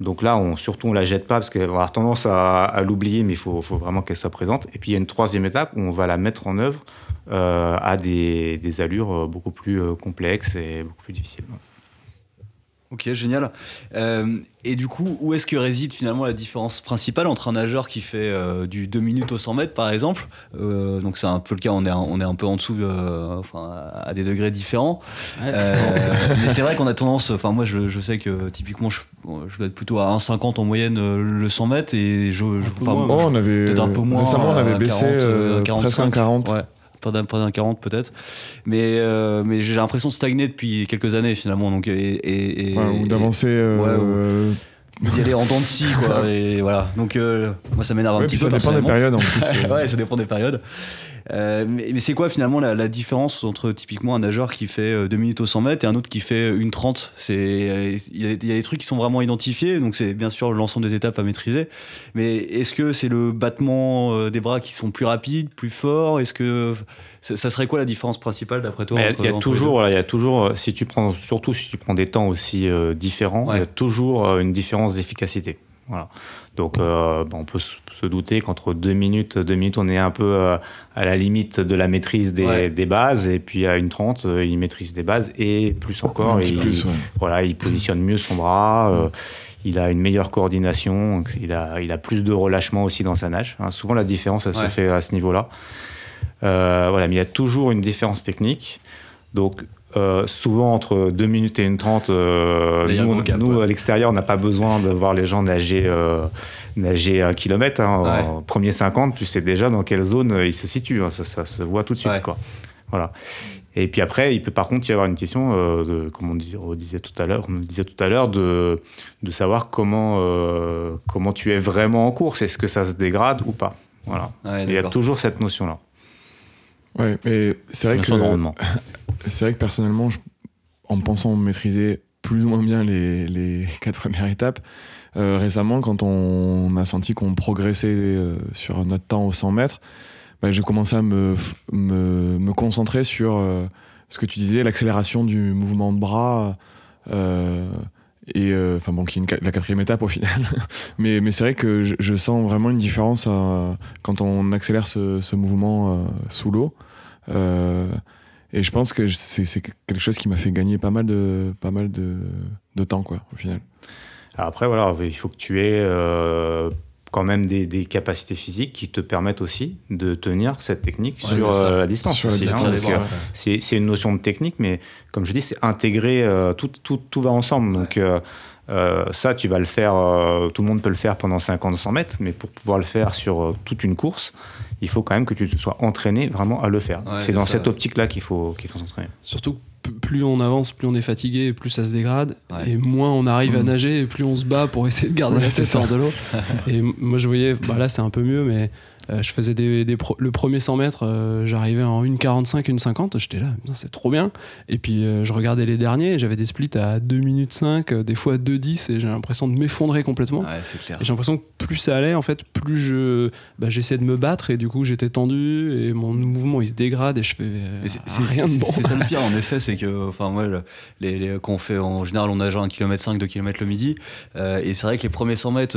Donc là, on, surtout, on la jette pas parce qu'elle va avoir tendance à, à l'oublier, mais il faut, faut vraiment qu'elle soit présente. Et puis il y a une troisième étape où on va la mettre en œuvre euh, à des, des allures beaucoup plus complexes et beaucoup plus difficiles. Ok, génial. Euh, et du coup, où est-ce que réside finalement la différence principale entre un nageur qui fait euh, du 2 minutes au 100 mètres, par exemple? Euh, Donc c'est un peu le cas, on est, un- on est un peu en dessous, euh, enfin, à des degrés différents. Euh, mais c'est vrai qu'on a tendance, enfin moi je, je sais que typiquement je, je dois être plutôt à 1,50 en moyenne le 100 mètres et je, je- peu enfin, moins, oh, on avait peut-être un peu moins. récemment, on avait baissé 40, euh, euh, presque un 45. 40. Ouais, pas d'un pas d'un 40 peut-être. Mais, euh, mais j'ai l'impression de stagner depuis quelques années finalement. Donc, et, et- et- Ouais, ou d'avancer. euh, Ouais, euh, d'y aller en dents de scie quoi [laughs] et voilà donc euh, moi ça m'énerve un ouais, petit puis peu ça dépend des périodes en plus. [laughs] ouais ça dépend des périodes Euh, mais, mais c'est quoi finalement la, la différence entre typiquement un nageur qui fait 2 minutes au 100 mètres et un autre qui fait une 30 c'est euh, il y, a- il y a des trucs qui sont vraiment identifiés donc c'est bien sûr l'ensemble des étapes à maîtriser. Mais est-ce que c'est le battement euh, des bras qui sont plus rapides plus forts? Est-ce que ça, ça serait quoi la différence principale d'après toi il y a toujours, il y a toujours, euh, si tu prends, surtout si tu prends des temps aussi euh, différents, il y a toujours euh, une différence d'efficacité. Voilà. Donc, euh, on peut se douter qu'entre deux minutes, deux minutes, on est un peu euh, à la limite de la maîtrise des, Ouais. des bases, et puis à une 30, euh, il maîtrise des bases et plus encore. Il, ouais. voilà, il positionne mieux son bras. euh, il a une meilleure coordination, il a, il a plus de relâchement aussi dans sa nage. hein. souvent, la différence, elle Ouais. se fait à ce niveau-là. Voilà, mais il y a toujours une différence technique. Donc, euh, souvent entre 2 minutes et une 30, euh, nous, gros on- gap, nous, ouais. à l'extérieur, on n'a pas besoin de voir les gens nager, euh, nager un kilomètre. hein. Ouais. En premier 50, tu sais déjà dans quelle zone ils se situent. hein. Ça, ça se voit tout de suite. Ouais. Quoi. Voilà. Et puis après, il peut par contre y avoir une question, euh, de, comme on disait, on disait tout à l'heure, on disait tout à l'heure, de, de savoir comment, euh, comment tu es vraiment en course. Est-ce que ça se dégrade ou pas? Voilà. Il y a toujours cette notion-là. Ouais, mais c'est vrai de que rendement. [laughs] c'est vrai que personnellement, en pensant maîtriser plus ou moins bien les, [laughs] quatre premières étapes, euh, récemment, quand on a senti qu'on progressait euh, sur notre temps aux 100 mètres, bah, j'ai commencé à me, concentrer sur euh, ce que tu disais, l'accélération du mouvement de bras. et enfin bon, qui est la quatrième étape au final. [laughs] mais c'est vrai que je, sens vraiment une différence quand on accélère ce, mouvement sous l'eau. Et je pense que c'est quelque chose qui m'a fait gagner pas mal de, pas mal de, de temps, quoi, au final. Alors Après, voilà, il faut que tu aies euh, quand même des, des capacités physiques qui te permettent aussi de tenir cette technique Ouais, sur euh, la distance. Sur la hein, distance, parce que ouais. c'est une notion de technique, mais comme je dis, c'est intégré, euh, tout, tout, tout va ensemble. Donc euh, euh, ça, tu vas le faire, euh, tout le monde peut le faire pendant 50, 100 mètres, mais pour pouvoir le faire sur euh, toute une course, il faut quand même que tu te sois entraîné vraiment à le faire. Ouais, c'est dans ça. cette optique-là qu'il faut, qu'il faut s'entraîner. Surtout, p- plus on avance, plus on est fatigué, et plus ça se dégrade. Ouais. Et moins on arrive à Mhm. nager, et plus on se bat pour essayer de garder Ouais, la tête hors de l'eau. [laughs] et moi, je voyais, bah là, c'est un peu mieux, mais Euh, je faisais des, des pro- le premier 100 mètres, euh, j'arrivais en 1,45, 1,50. J'étais là, c'est trop bien. Et puis euh, je regardais les derniers, et j'avais des splits à 2 minutes 5, euh, des fois 2,10, et j'ai l'impression de m'effondrer complètement. Ouais, j'ai l'impression que plus ça allait, en fait, plus je bah, j'essayais de me battre, et du coup j'étais tendu, et mon mouvement il se dégrade, et je fais c'est- rien de bon. c'est ça le [laughs] pire en effet, c'est que enfin moi le- les, les- quand on fait en général on nage à 1 km 5, 2 km le midi et c'est vrai que les premiers 100 mètres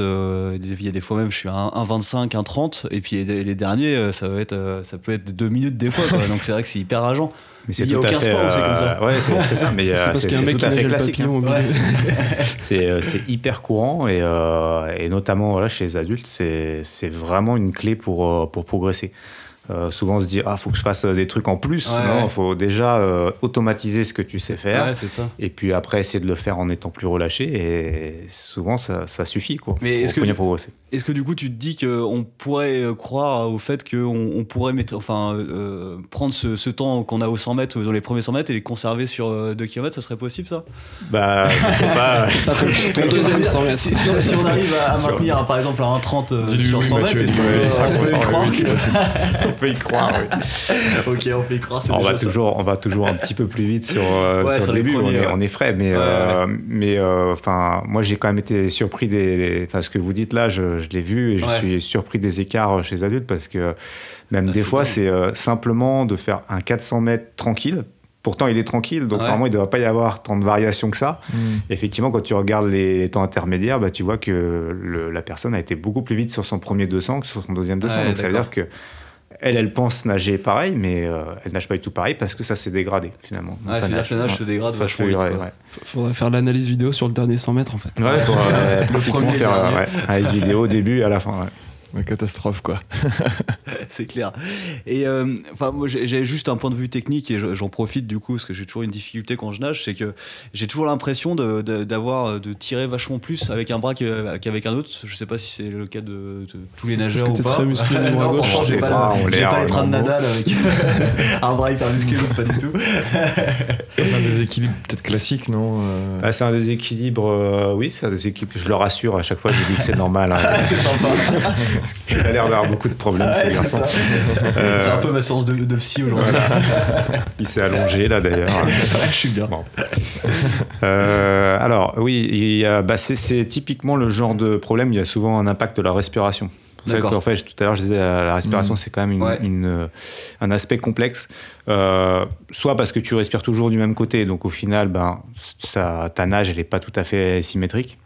il y a des fois même je suis à 1,25, 1,30 et puis les, les derniers euh, ça va être euh, ça peut être 2 minutes des fois quoi. [laughs] donc c'est vrai que c'est hyper rageant. Mais Il y a aucun sport où c'est euh, comme ça. Ouais, c'est c'est ça, mais [laughs] C'est parce c'est qu'il y a un c'est mec tout qui à fait nageait le classique. hein. milieu. C'est hyper courant et, euh, et notamment voilà, chez les adultes, c'est vraiment une clé pour, pour progresser. Euh, souvent on se dit ah faut que je fasse des trucs en plus Ouais, non? ouais. faut déjà euh, automatiser ce que tu sais faire. Ouais, c'est ça. et puis après essayer de le faire en étant plus relâché. Et souvent ça, ça suffit quoi. Mais est-ce que bien du- progresser. Est-ce que du coup tu te dis qu'on pourrait euh, croire au fait qu'on on pourrait mettre, enfin, euh, prendre ce, ce temps qu'on a aux 100 mètres, dans les premiers 100 mètres et les conserver sur 2 km, ça serait possible ça? Bah je sais pas. [laughs] Pas ton, ton deuxième 100 mètres. si, si on, si on arrive à, maintenir par exemple à 1,30 euh, Dis-lui sur oui, 100 Mathieu, mètres, est-ce qu'on peut y raconte, croire [laughs] peut y croire oui. [laughs] Ok, on peut y croire, c'est on va ça. toujours on va toujours un petit peu plus vite sur, euh, Ouais, sur sur le les début premiers, on, est, ouais. on est frais mais Ouais, euh, mais euh, enfin moi j'ai quand même été surpris des enfin ce que vous dites là je, je l'ai vu et je Ouais. suis surpris des écarts chez les adultes parce que même Ah, des fois c'est euh, simplement de faire un 400 mètres tranquille pourtant il est tranquille donc Ouais. normalement il ne devrait pas y avoir tant de variations que ça Mm. effectivement quand tu regardes les temps intermédiaires bah, tu vois que le- la personne a été beaucoup plus vite sur son premier 200 que sur son deuxième 200 Ouais, donc ça veut dire que elle, elle pense nager pareil, mais euh, elle nage pas du tout pareil parce que ça s'est dégradé finalement. Ouais, Ça c'est-à-dire que le nage ouais. se dégrade Ça, vachement vite, quoi. ouais. Faudrait faire l'analyse vidéo sur le dernier 100 mètres en fait. Ouais, [laughs] euh, Le premier, faire euh, analyse vidéo au début et à la fin. Une catastrophe, quoi. [laughs] c'est clair. Et euh, enfin, moi, j'ai juste un point de vue technique et je- j'en profite du coup parce que j'ai toujours une difficulté quand je nage, c'est que j'ai toujours l'impression de, de- d'avoir de tirer vachement plus avec un bras qu'avec un autre. Je sais pas si c'est le cas de, de tous les C'est parce nageurs que ou pas. très musclé [laughs] Non, gauche. pourtant, j'ai pas, pas les bras de. Nadal avec [laughs] un bras hyper musclé, donc pas du tout. C'est un déséquilibre peut-être classique, non euh, Bah, c'est un déséquilibre, euh, oui, c'est un déséquilibre. Je le rassure à chaque fois, je lui dis que c'est normal. hein. c'est sympa. Il a l'air d'avoir beaucoup de problèmes, Ouais, ce garçon. Euh, C'est un peu ma séance de, de psy aujourd'hui. Il s'est allongé là d'ailleurs. [laughs] je suis bien. Bon. Euh, alors, oui, bah, c'est, typiquement le genre de problème, il y a souvent un impact de la respiration. C'est qu'en fait, tout à l'heure, je disais, euh, la respiration, Mhm. c'est quand même une- Ouais. une, un aspect complexe. Euh, soit parce que tu respires toujours du même côté, donc au final, ben, ça, ta nage, elle n'est pas tout à fait symétrique.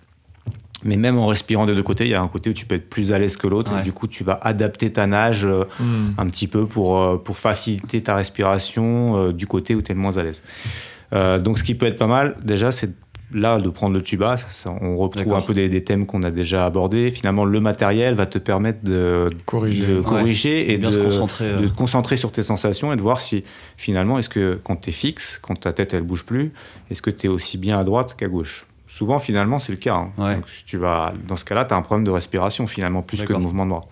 Mais même en respirant des deux côtés, il y a un côté où tu peux être plus à l'aise que l'autre, Ouais. et du coup, tu vas adapter ta nage euh, mm. un petit peu pour, euh, pour faciliter ta respiration euh, du côté où tu es le moins à l'aise. Donc ce qui peut être pas mal, déjà, c'est là de prendre le tuba. Ça, ça, on retrouve un peu des, des thèmes qu'on a déjà abordés. Finalement, le matériel va te permettre de, Corriger. de Ouais. corriger et bien de, se concentrer. de te concentrer sur tes sensations et de voir si finalement, est-ce que quand tu es fixe, quand ta tête elle bouge plus, est-ce que tu es aussi bien à droite qu'à gauche? Souvent, finalement, c'est le cas. hein. Ouais. Donc, tu vas, dans ce cas-là, tu as un problème de respiration, finalement, plus que de mouvement de bras.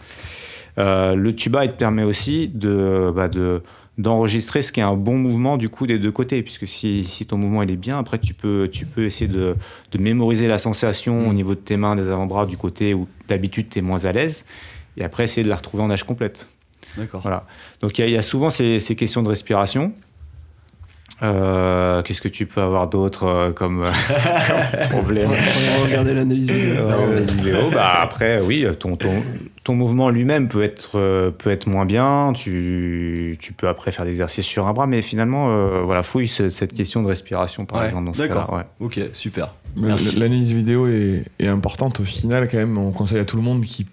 Euh, le tuba, il te permet aussi de, bah, de, d'enregistrer ce qui est un bon mouvement du coup des deux côtés, puisque si, si ton mouvement il est bien, après tu peux, tu peux essayer de, de mémoriser la sensation Mm. au niveau de tes mains, des avant-bras, du côté où d'habitude tu es moins à l'aise, et après essayer de la retrouver en nage complète. D'accord. Voilà. Donc il y, a- il y a souvent ces, ces questions de respiration. Euh, Qu'est-ce que tu peux avoir d'autre euh, comme, euh, comme [laughs] problème regarder l'analyse vidéo. Bah, après, oui, ton, ton, ton mouvement lui-même peut être, peut être moins bien. Tu, tu peux après faire des exercices sur un bras, mais finalement, euh, voilà, fouille ce- cette question de respiration, par Ouais, exemple, dans ce d'accord. ouais. Ok, super. L'analyse vidéo est, est importante au final quand même. On conseille à tout le monde qui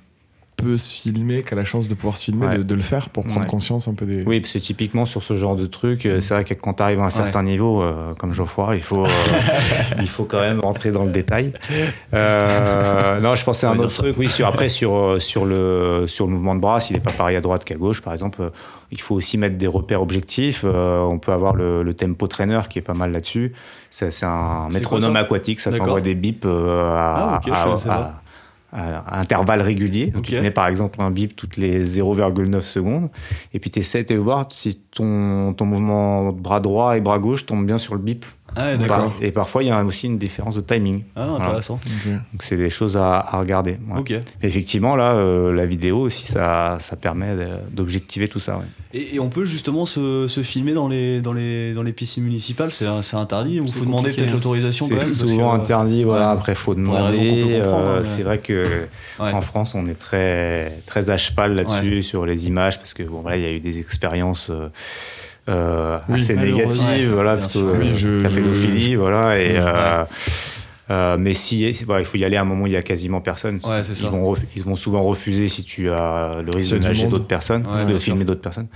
peut se filmer, qui a la chance de pouvoir se filmer, Ouais. de, de le faire pour prendre Ouais. conscience un peu des. Oui, parce que typiquement sur ce genre de truc, euh, c'est vrai que quand tu arrives à un certain niveau, euh, comme Geoffroy, il faut, euh, [laughs] il faut quand même rentrer dans le détail. Euh, non, je pensais à On un autre truc. Oui, sur, après, sur, sur, le, sur le mouvement de bras, s'il n'est pas pareil à droite qu'à gauche, par exemple, il faut aussi mettre des repères objectifs. Euh, on peut avoir le, le tempo trainer qui est pas mal là-dessus. C'est c'est un métronome quoi ça? aquatique, ça t'envoie des bips euh, à, Ah, ok, je à- à- intervalles réguliers. Donc, Ok. il te met par exemple un bip toutes les 0,9 secondes. Et puis tu essaies de voir si ton, ton mouvement bras droit et bras gauche tombe bien sur le bip. Ah, ouais, D'accord. d'accord. Et parfois, il y a aussi une différence de timing. Ah, Voilà. intéressant. Donc, c'est des choses à, à regarder. ouais. Ok. Mais Effectivement, là, euh, la vidéo aussi, ça, ça permet d'objectiver tout ça. ouais. Et, et on peut justement se, se filmer dans les, dans les, dans les piscines municipales, c'est c'est interdit ou C'est faut demander peut-être l'autorisation quand C'est même parce souvent que- interdit, voilà. ouais. Après, faut raisons qu'on demander. euh, hein, mais- C'est vrai que Ouais. en France, on est très, très à cheval là-dessus sur les images parce que bon, voilà, il y a eu des expériences. euh, euh, Oui, assez Ouais, voilà, plutôt Oui, je- la je- pédophilie, voilà, et Ouais. euh, euh, mais si, voilà, il faut y aller à un moment où il y a quasiment personne. Ouais, c'est ça. Ils vont, ils vont souvent refuser si tu as le risque de nager d'autres personnes, Ouais, de filmer d'autres personnes.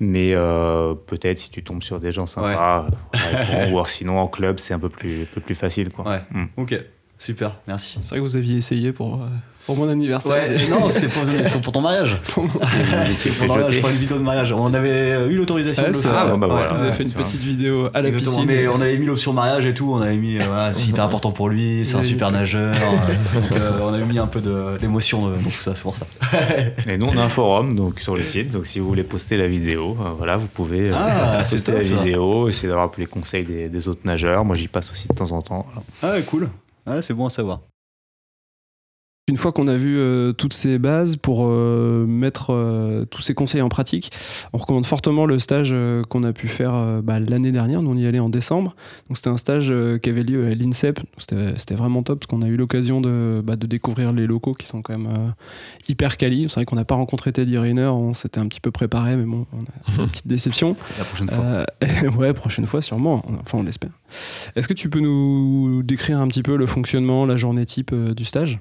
Mais euh, peut-être si tu tombes sur des gens sympas, ouais, ou alors sinon en club, c'est un peu plus, un peu plus facile, quoi. Ouais. Mm. Ok, super, merci. C'est vrai que vous aviez essayé pour, euh, pour mon anniversaire. Ouais, [laughs] non, c'était pour, pour ton [laughs] [laughs] mariage. Pour, une vidéo de mariage. On avait eu l'autorisation Ouais, de le faire. Ah, bah Ouais, voilà. Vous avez ouais. fait une petite vidéo à la Exactement, piscine. mais on avait mis l'option mariage et tout, on avait mis, euh, voilà, c'est hyper important pour lui, c'est un super nageur, euh, donc euh, on avait mis un peu d'émotion euh, dans tout ça, c'est pour ça. Et nous, on a un forum donc, sur le site. Donc, si vous voulez poster la vidéo, euh, voilà, vous pouvez euh, Ah, poster top, la ça. vidéo, essayer d'avoir les conseils des, des autres nageurs. Moi, j'y passe aussi de temps en temps. voilà. Ah cool, ouais, c'est bon à savoir. Une fois qu'on a vu euh, toutes ces bases pour euh, mettre euh, tous ces conseils en pratique, on recommande fortement le stage qu'on a pu faire bah, l'année dernière. Nous, on y allait en décembre. Donc, c'était un stage qui avait lieu à l'INSEP. C'était vraiment top parce qu'on a eu l'occasion de, bah, de découvrir les locaux qui sont quand même hyper quali. C'est vrai qu'on n'a pas rencontré Teddy Riner. On s'était un petit peu préparé, mais bon, on a fait une petite déception. [laughs] La prochaine fois. [laughs] Ouais, prochaine fois, sûrement. Enfin, on l'espère. Est-ce que tu peux nous décrire un petit peu le fonctionnement, la journée type du stage?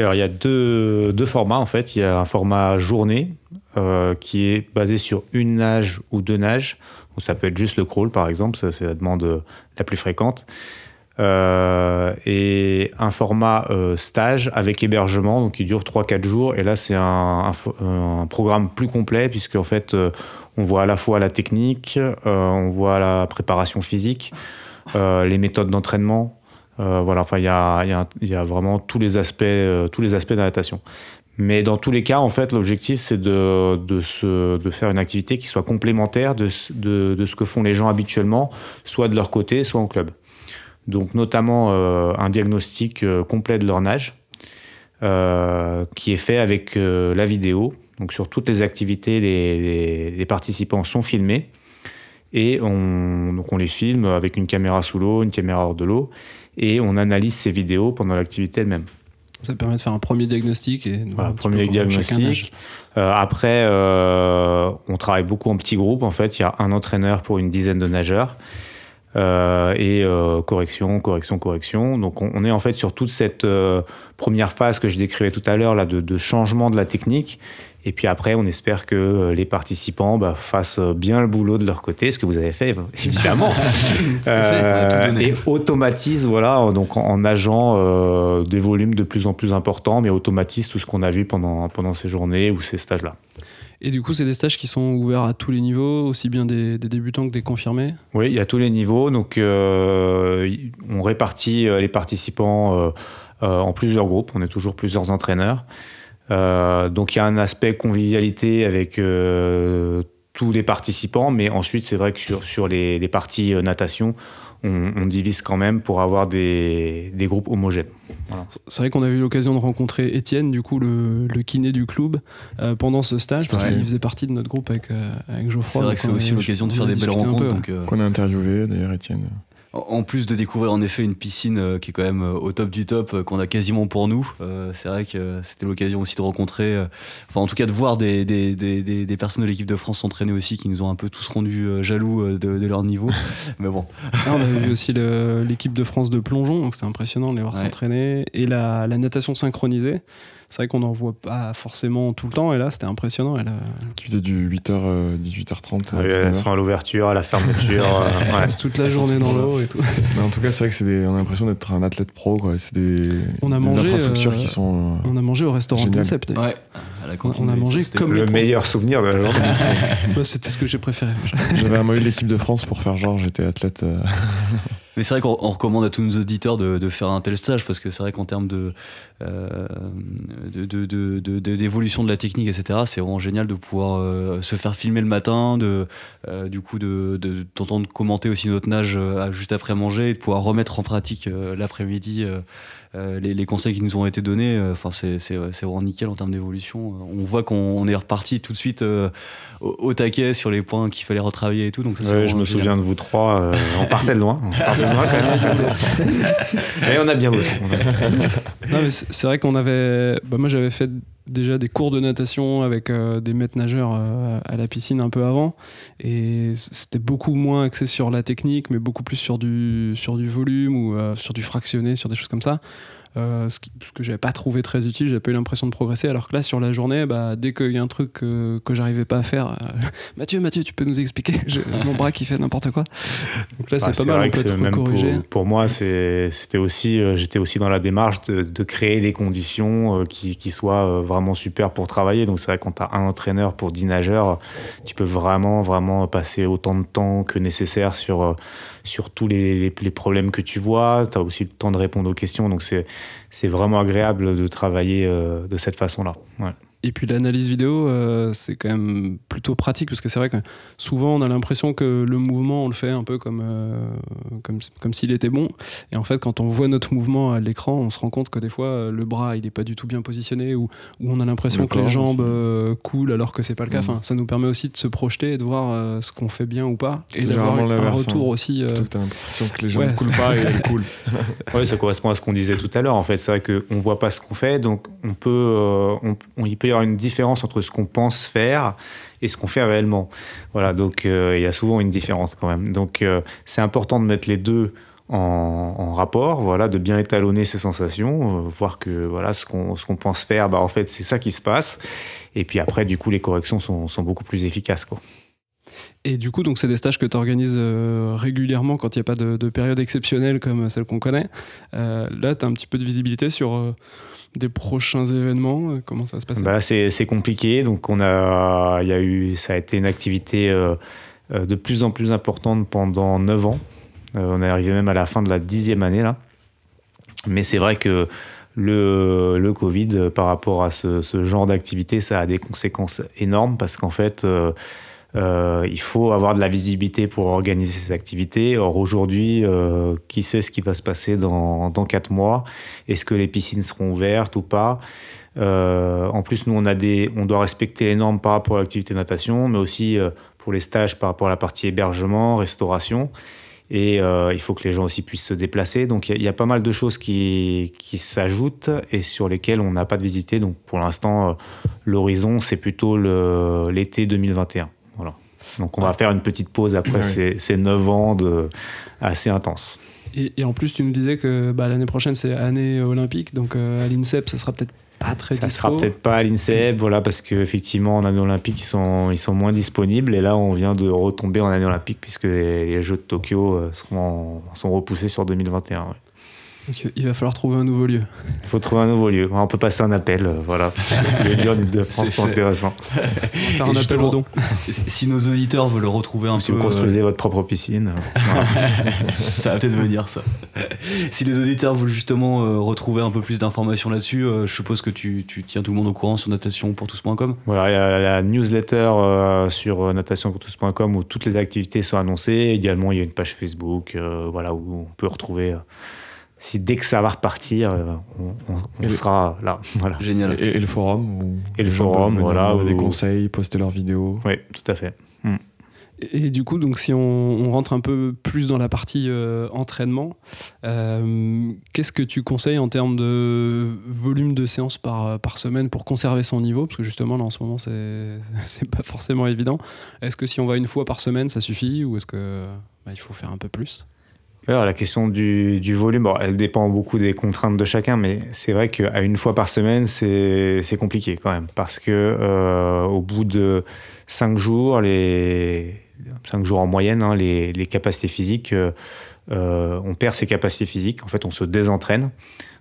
Alors il y a deux, deux formats en fait. Il y a un format journée euh, qui est basé sur une nage ou deux nages. Donc, ça peut être juste le crawl par exemple, c'est la demande euh, la plus fréquente. Euh, et un format stage avec hébergement, donc qui dure 3-4 jours. Et là, c'est un, programme plus complet, puisque en fait, on voit à la fois la technique, on voit la préparation physique, les méthodes d'entraînement. Euh, voilà, enfin, il y a, vraiment tous les aspects, euh, tous les aspects de la natation. Mais dans tous les cas, en fait, l'objectif, c'est de, faire une activité qui soit complémentaire de, ce- que font les gens habituellement, soit de leur côté, soit en club. Donc, notamment euh, un diagnostic complet de leur nage, qui est fait avec la vidéo. Donc, sur toutes les activités, les, participants sont filmés. Et on les filme avec une caméra sous l'eau, une caméra hors de l'eau, et on analyse ces vidéos pendant l'activité elle-même. Ça permet de faire un premier diagnostic et Voilà, un premier diagnostic. Euh, après, euh, on travaille beaucoup en petits groupes. En fait, il y a un entraîneur pour une dizaine de nageurs. Euh, et correction, correction, correction. Donc, on, on est en fait sur toute cette première phase que je décrivais tout à l'heure, là, de, de changement de la technique. Et puis après, on espère que euh, les participants bah, fassent bien le boulot de leur côté, ce que vous avez fait, [laughs] évidemment. [laughs] Euh, tout et automatise, voilà, donc en, en nageant euh, des volumes de plus en plus importants, mais automatise tout ce qu'on a vu pendant, pendant ces journées ou ces stages-là. Et du coup, c'est des stages qui sont ouverts à tous les niveaux, aussi bien des, des débutants que des confirmés? Oui, il y a tous les niveaux. Donc, euh, on répartit euh, les participants euh, euh, en plusieurs groupes. On est toujours plusieurs entraîneurs. Euh, donc, il y a un aspect convivialité avec euh, tous les participants. Mais ensuite, c'est vrai que sur, sur les, les parties euh, natation, on, on divise quand même pour avoir des, des groupes homogènes. C'est vrai qu'on a eu l'occasion de rencontrer Étienne, du coup, le, le kiné du club, euh, pendant ce stage, parce qu'il faisait partie de notre groupe avec, euh, avec Geoffroy. C'est vrai que c'est aussi a- l'occasion de faire des belles rencontres. peu. donc, euh, Qu'on a interviewé d'ailleurs, Étienne. En plus de découvrir en effet une piscine euh, qui est quand même euh, au top du top, euh, qu'on a quasiment pour nous, c'est vrai que c'était l'occasion aussi de rencontrer, enfin en tout cas de voir des, des, des, des, personnes de l'équipe de France s'entraîner aussi qui nous ont un peu tous rendus euh, jaloux de, de leur niveau. [laughs] Mais bon, Ah, on avait vu aussi l'équipe de France de plongeon, donc c'était impressionnant de les voir Ouais. s'entraîner. Et la, la natation synchronisée, c'est vrai qu'on n'en voit pas forcément tout le temps, et là c'était impressionnant. Elle a- Qui faisait du 8h, 18h30. Euh, 19h. Elles sont à l'ouverture, à la fermeture. euh, [laughs] ouais. passe toute la journée dans l'eau et tout. Mais en tout cas, c'est vrai que c'est des- on a l'impression d'être un athlète pro. Quoi. C'est des, On a des mangé, infrastructures euh, qui sont. euh, On a mangé au restaurant. Concept. ouais, à la cantine, On a mangé c'était- comme- Le meilleur souvenir de la journée. [laughs] Moi, c'était ce que j'ai préféré. J'avais un maillot de l'équipe de France pour faire genre j'étais athlète. euh, [laughs] Mais c'est vrai qu'on recommande à tous nos auditeurs de, de, faire un tel stage parce que c'est vrai qu'en termes de, euh, d'évolution de, de, de, la technique, etc., c'est vraiment génial de pouvoir euh, se faire filmer le matin, de, euh, du coup de, t'entendre commenter aussi notre nage euh, juste après manger et de pouvoir remettre en pratique euh, l'après-midi euh, les, conseils qui nous ont été donnés, euh, c'est vraiment nickel en termes d'évolution. On voit qu'on est reparti tout de suite euh, au, au, taquet sur les points qu'il fallait retravailler et tout. Donc ça, ouais, je me souviens de vous trois. on partait de loin. On partait de loin quand même. [laughs] et on a bien bossé. c'est vrai qu'on avait. Bah, moi j'avais fait déjà des cours de natation avec euh, des maîtres nageurs euh, à la piscine un peu avant et c'était beaucoup moins axé sur la technique mais beaucoup plus sur du sur du volume ou euh, sur du fractionné sur des choses comme ça euh, ce, qui, ce, que j'avais pas trouvé très utile, j'ai pas eu l'impression de progresser. Alors que là, sur la journée, bah, dès qu'il y a un truc que, que j'arrivais pas à faire, euh, [laughs] Mathieu, Mathieu, tu peux nous expliquer? Mon bras qui fait n'importe quoi. Donc là, c'est ah, pas mal. Vrai on peut corriger. Pour, pour, moi, c'était aussi, euh, j'étais aussi dans la démarche de, de créer des conditions euh, qui, qui, soient vraiment super pour travailler. Donc c'est vrai quand tu as un entraîneur pour 10 nageurs, tu peux vraiment, vraiment passer autant de temps que nécessaire sur sur tous les, les, les, problèmes que tu vois. Tu as aussi le temps de répondre aux questions. Donc, c'est vraiment agréable de travailler euh, de cette façon-là. Et puis l'analyse vidéo, euh, c'est quand même plutôt pratique parce que c'est vrai que souvent on a l'impression que le mouvement on le fait un peu comme euh, comme, comme s'il était bon. Et en fait, quand on voit notre mouvement à l'écran, on se rend compte que des fois le bras il est pas du tout bien positionné ou, ou on a l'impression que les jambes euh, coulent alors que c'est pas le cas. Mmh. Enfin, ça nous permet aussi de se projeter et de voir euh, ce qu'on fait bien ou pas et d'avoir un retour aussi. Euh... T'as l'impression que les jambes ouais, coulent pas et elles [laughs] coulent. oui, ça correspond à ce qu'on disait tout à l'heure. En fait, c'est vrai qu'on voit pas ce qu'on fait, donc on peut, on, on, il peut y avoir une différence entre ce qu'on pense faire et ce qu'on fait réellement. Voilà, donc euh, il y a souvent une différence quand même. Donc euh, c'est important de mettre les deux en, rapport, voilà, de bien étalonner ses sensations, euh, voir que voilà ce qu'on ce qu'on pense faire, bah en fait c'est ça qui se passe. Et puis après, du coup, les corrections sont, sont beaucoup plus efficaces, quoi. Et du coup, donc c'est des stages que tu organises régulièrement quand il n'y a pas de, de, période exceptionnelle comme celle qu'on connaît. Là, tu as un petit peu de visibilité sur des prochains événements euh, Comment ça se passe bah C'est compliqué. Donc, on a, y a eu, ça a été une activité euh, de plus en plus importante pendant 9 ans. Euh, on est arrivé même à la fin de la dixième année. là. Mais c'est vrai que le, le, Covid, par rapport à ce, ce genre d'activité, ça a des conséquences énormes parce qu'en fait, euh, il faut avoir de la visibilité pour organiser ces activités. Or, aujourd'hui, euh, qui sait ce qui va se passer dans, dans 4 mois? Est-ce que les piscines seront ouvertes ou pas? Euh, En plus, nous, on, a des, on doit respecter les normes par rapport à l'activité natation, mais aussi pour les stages par rapport à la partie hébergement, restauration. Et il faut que les gens aussi puissent se déplacer. Donc il y, a pas mal de choses qui, qui s'ajoutent et sur lesquelles on n'a pas de visité. Donc pour l'instant, l'horizon, c'est plutôt l'été 2021. Donc on va faire une petite pause après ces, ces 9 ans de, assez intenses. Et, et, en plus, tu nous disais que bah, l'année prochaine, c'est année olympique. Donc euh, à l'INSEP, ça sera peut-être pas très ça dispo. sera peut-être pas à l'INSEP, voilà, parce qu'effectivement, en année olympique, ils sont, ils sont moins disponibles. Et là, on vient de retomber en année olympique, puisque les, les Jeux de Tokyo seront, sont repoussés sur 2021. Ouais. Donc, il va falloir trouver un nouveau lieu. Il faut trouver un nouveau lieu. On peut passer un appel, euh, voilà. [laughs] les lieux de France sont intéressants. Faire un appel au don. Si nos auditeurs veulent retrouver un si peu. Si vous construisez euh... votre propre piscine. [laughs] ça va peut-être venir, ça. Si les auditeurs veulent justement euh, retrouver un peu plus d'informations là-dessus, euh, je suppose que tu, tu, tiens tout le monde au courant sur natationpourtous.com. Voilà, il y a la newsletter euh, sur natationpourtous.com où toutes les activités sont annoncées. Également, il y a une page Facebook voilà, où on peut retrouver si dès que ça va repartir, on, on, on sera là. [laughs] Voilà. Génial. Et, et, le forum où Et le forum, voilà. Où... Des conseils, poster leurs vidéos. Oui, tout à fait. Mm. Et, et, du coup, donc, si on, on, rentre un peu plus dans la partie euh, entraînement, euh, qu'est-ce que tu conseilles en termes de volume de séances par, par semaine pour conserver son niveau? Parce que justement, là, en ce moment, [laughs] c'est pas forcément évident. Est-ce que si on va une fois par semaine, ça suffit Ou est-ce que bah, il faut faire un peu plus? La question du, volume, elle dépend beaucoup des contraintes de chacun, mais c'est vrai qu'à une fois par semaine, c'est compliqué quand même, parce que euh, au bout de cinq jours, les cinq jours en moyenne, hein, les, capacités physiques, euh, on perd ses capacités physiques. En fait, on se désentraîne.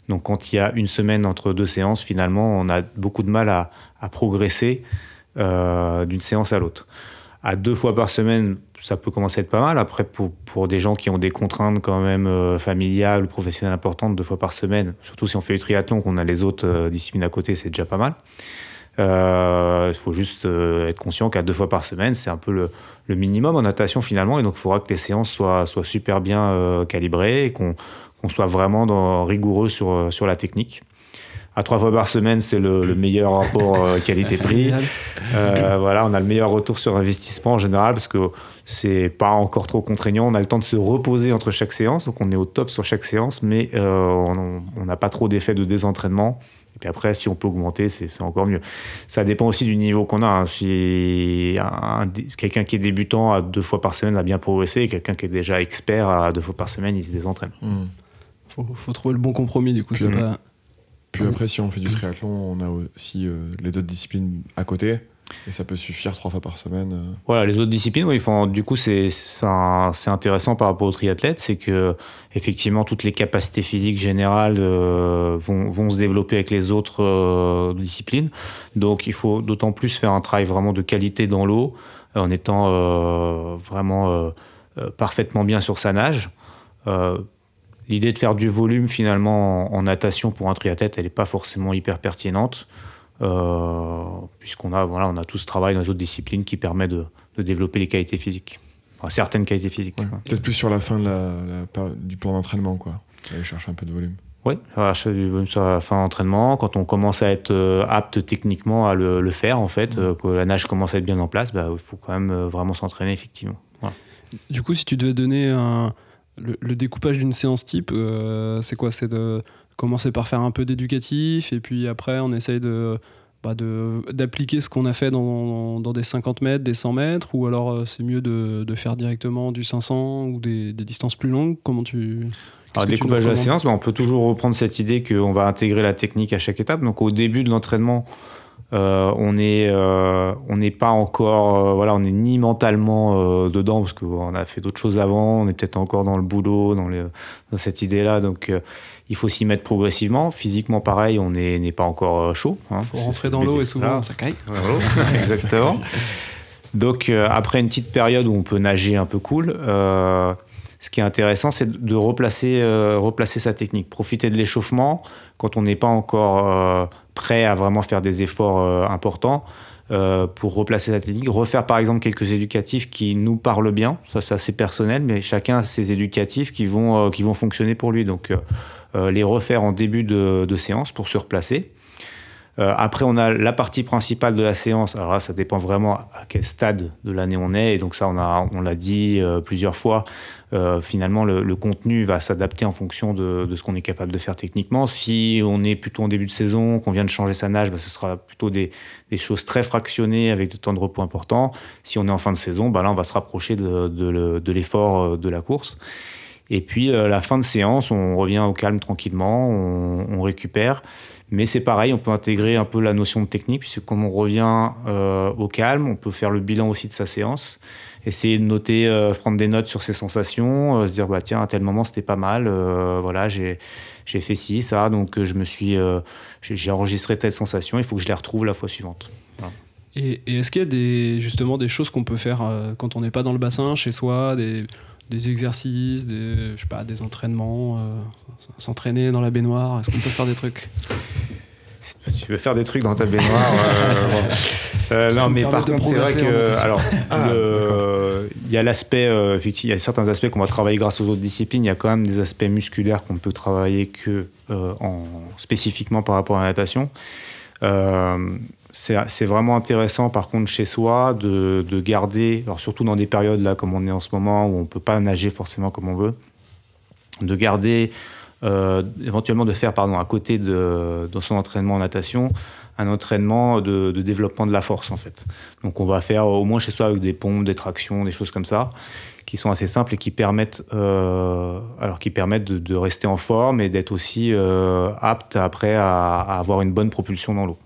Donc, quand il y a une semaine entre deux séances, finalement, on a beaucoup de mal à, progresser euh, d'une séance à l'autre. À deux fois par semaine, ça peut commencer à être pas mal. Après, pour, pour des gens qui ont des contraintes quand même euh, familiales ou professionnelles importantes, deux fois par semaine, surtout si on fait du triathlon, qu'on a les autres euh, disciplines à côté, c'est déjà pas mal. Euh, il faut juste être conscient qu'à deux fois par semaine, c'est un peu le, le, minimum en natation finalement. Et donc, il faudra que les séances soient, soient super bien calibrées et qu'on soit vraiment rigoureux sur, sur la technique à trois fois par semaine, c'est le, meilleur rapport euh, [laughs] qualité-prix. Euh, voilà, on a le meilleur retour sur investissement en général parce que c'est pas encore trop contraignant. On a le temps de se reposer entre chaque séance, donc on est au top sur chaque séance, mais euh, on n'a pas trop d'effet de désentraînement. Et puis après, si on peut augmenter, c'est encore mieux. Ça dépend aussi du niveau qu'on a. Hein. Si quelqu'un qui est débutant à deux fois par semaine a bien progressé, quelqu'un qui est déjà expert à deux fois par semaine, il se désentraîne. Il hmm. faut, faut, trouver le bon compromis, du coup. C'est pas puis après, si on fait du triathlon, on a aussi euh, les autres disciplines à côté. Et ça peut suffire trois fois par semaine. Euh. Voilà, les autres disciplines, oui, font, du coup, c'est intéressant par rapport aux triathlètes, c'est que effectivement toutes les capacités physiques générales euh, vont, vont, se développer avec les autres disciplines. Donc, il faut d'autant plus faire un travail vraiment de qualité dans l'eau, en étant vraiment parfaitement bien sur sa nage. L'idée de faire du volume finalement en, natation pour un triathlète, elle n'est pas forcément hyper pertinente, euh, puisqu'on a, voilà, on a tout ce travail dans les autres disciplines qui permet de, développer les qualités physiques, certaines qualités physiques. Peut-être plus sur la fin de la, du plan d'entraînement, quoi. Aller chercher un peu de volume. Oui, chercher du volume sur la fin d'entraînement. Quand on commence à être euh, apte techniquement à le, faire, en fait, euh, que la nage commence à être bien en place, bah, il faut quand même vraiment s'entraîner, effectivement. Du coup, si tu devais donner un, le, découpage d'une séance type, euh, c'est quoi? C'est de commencer par faire un peu d'éducatif et puis après on essaye de bah, d'appliquer ce qu'on a fait dans, dans, des 50 mètres, des 100 mètres, ou alors euh, c'est mieux de, de, faire directement du 500 ou des, des distances plus longues? Comment tu. Alors, découpage de la séance, bah, on peut toujours reprendre cette idée qu'on va intégrer la technique à chaque étape. Donc au début de l'entraînement, euh, on est, euh, on n'est pas encore, euh, voilà, on n'est ni mentalement dedans parce qu'on a fait d'autres choses avant. On est peut-être encore dans le boulot, dans, dans cette idée-là. Donc, il faut s'y mettre progressivement. Physiquement, pareil, on n'est pas encore chaud. Il hein, faut rentrer dans l'eau et souvent ça caille. Exactement. Donc, après une petite période où on peut nager un peu cool. Ce qui est intéressant, c'est de replacer, replacer sa technique, profiter de l'échauffement quand on n'est pas encore prêt à vraiment faire des efforts euh, importants. Euh, pour replacer sa technique, refaire par exemple quelques éducatifs qui nous parlent bien, ça c'est assez personnel, mais chacun a ses éducatifs qui vont, euh, qui vont fonctionner pour lui. Donc les refaire en début de, séance pour se replacer. après, on a la partie principale de la séance. Alors là, ça dépend vraiment à quel stade de l'année on est. Et donc ça, on l'a on dit plusieurs fois. Euh, finalement, le, contenu va s'adapter en fonction de, ce qu'on est capable de faire techniquement. Si on est plutôt en début de saison, qu'on vient de changer sa nage, bah, ce sera plutôt des, choses très fractionnées avec des temps de repos importants. Si on est en fin de saison, bah, là, on va se rapprocher de, l'effort euh, de la course. Et puis, euh, la fin de séance, on revient au calme tranquillement, on, récupère. Mais c'est pareil, on peut intégrer un peu la notion de technique, puisque comme on revient au calme, on peut faire le bilan aussi de sa séance essayer de noter, euh, prendre des notes sur ses sensations, euh, se dire bah tiens à tel moment c'était pas mal, euh, voilà j'ai j'ai fait ci ça donc je me suis j'ai enregistré telle sensation, il faut que je les retrouve la fois suivante. Et, est-ce qu'il y a des, justement des choses qu'on peut faire quand on n'est pas dans le bassin, chez soi, des, des exercices, des, je sais pas, des entraînements, s'entraîner dans la baignoire Est-ce qu'on peut faire des trucs? Tu veux faire des trucs dans ta baignoire Euh, [laughs] non, mais par contre, c'est vrai que. Alors, ah, il y a l'aspect. Euh, il y a certains aspects qu'on va travailler grâce aux autres disciplines. Il y a quand même des aspects musculaires qu'on peut travailler que euh, en, spécifiquement par rapport à la natation. c'est vraiment intéressant, par contre, chez soi, de, de, garder, alors surtout dans des périodes là, comme on est en ce moment, où on ne peut pas nager forcément comme on veut, de garder, éventuellement de faire, pardon, à côté de, de son entraînement en natation, un entraînement de, développement de la force en fait. Donc on va faire au moins chez soi avec des pompes, des tractions, des choses comme ça, qui sont assez simples et qui permettent, euh, alors qui permettent de, rester en forme et d'être aussi euh, apte après à, avoir une bonne propulsion dans l'eau.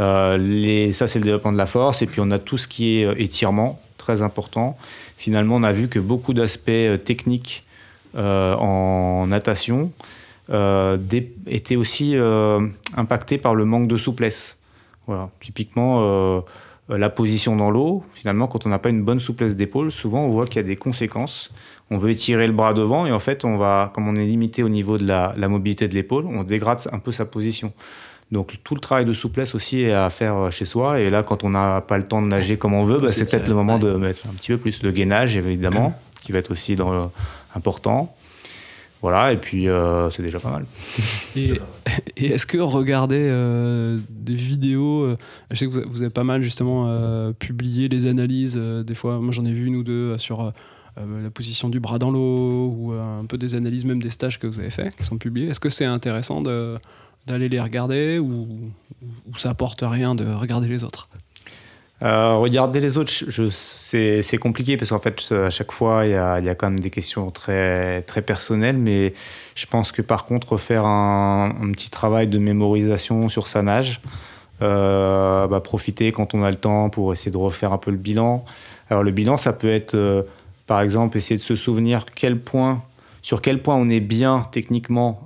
Euh, ça c'est le développement de la force et puis on a tout ce qui est étirement, très important. Finalement on a vu que beaucoup d'aspects techniques en natation euh, était aussi euh, impacté par le manque de souplesse. Voilà. Typiquement, la position dans l'eau, finalement, quand on n'a pas une bonne souplesse d'épaule, souvent on voit qu'il y a des conséquences. On veut étirer le bras devant et en fait, on va, comme on est limité au niveau de la, la mobilité de l'épaule, on dégrade un peu sa position. Donc tout le travail de souplesse aussi est à faire chez soi. Et là, quand on n'a pas le temps de nager comme on veut, bah, c'est peut-être le moment de mettre un petit peu plus. Le gainage, évidemment, qui va être aussi dans, important. Voilà, et puis euh, c'est déjà pas mal. [laughs] Et, est-ce que regarder euh, des vidéos, euh, je sais que vous, avez pas mal justement publié les analyses, des fois, moi j'en ai vu une ou deux sur la position du bras dans l'eau, ou un peu des analyses même des stages que vous avez fait, qui sont publiés. Est-ce que c'est intéressant d'aller les regarder ou, ou, ça apporte rien de regarder les autres? Euh, regarder les autres, c'est compliqué parce qu'en fait, à chaque fois, il y a, y a, quand même des questions très, très personnelles. Mais je pense que par contre, faire un, petit travail de mémorisation sur sa nage, euh, bah, profiter quand on a le temps pour essayer de refaire un peu le bilan. Alors, le bilan, ça peut être, euh, par exemple, essayer de se souvenir quel point, sur quel point on est bien techniquement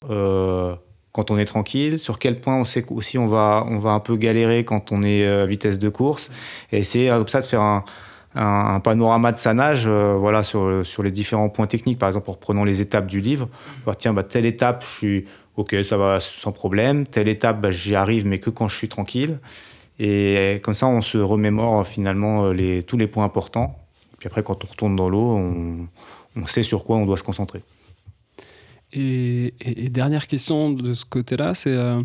quand on est tranquille, sur quel point on sait aussi on va, on va un peu galérer quand on est à euh, vitesse de course, et essayer euh, comme ça de faire un, panorama de sa nage euh, voilà, sur, sur les différents points techniques. Par exemple, en reprenant les étapes du livre, tiens, bah, telle étape, je suis OK, ça va sans problème, telle étape, bah, j'y arrive, mais que quand je suis tranquille. Et comme ça, on se remémore finalement les, tous les points importants. Et puis après, quand on retourne dans l'eau, on, on sait sur quoi on doit se concentrer. Et, dernière question de ce côté-là, c'est euh,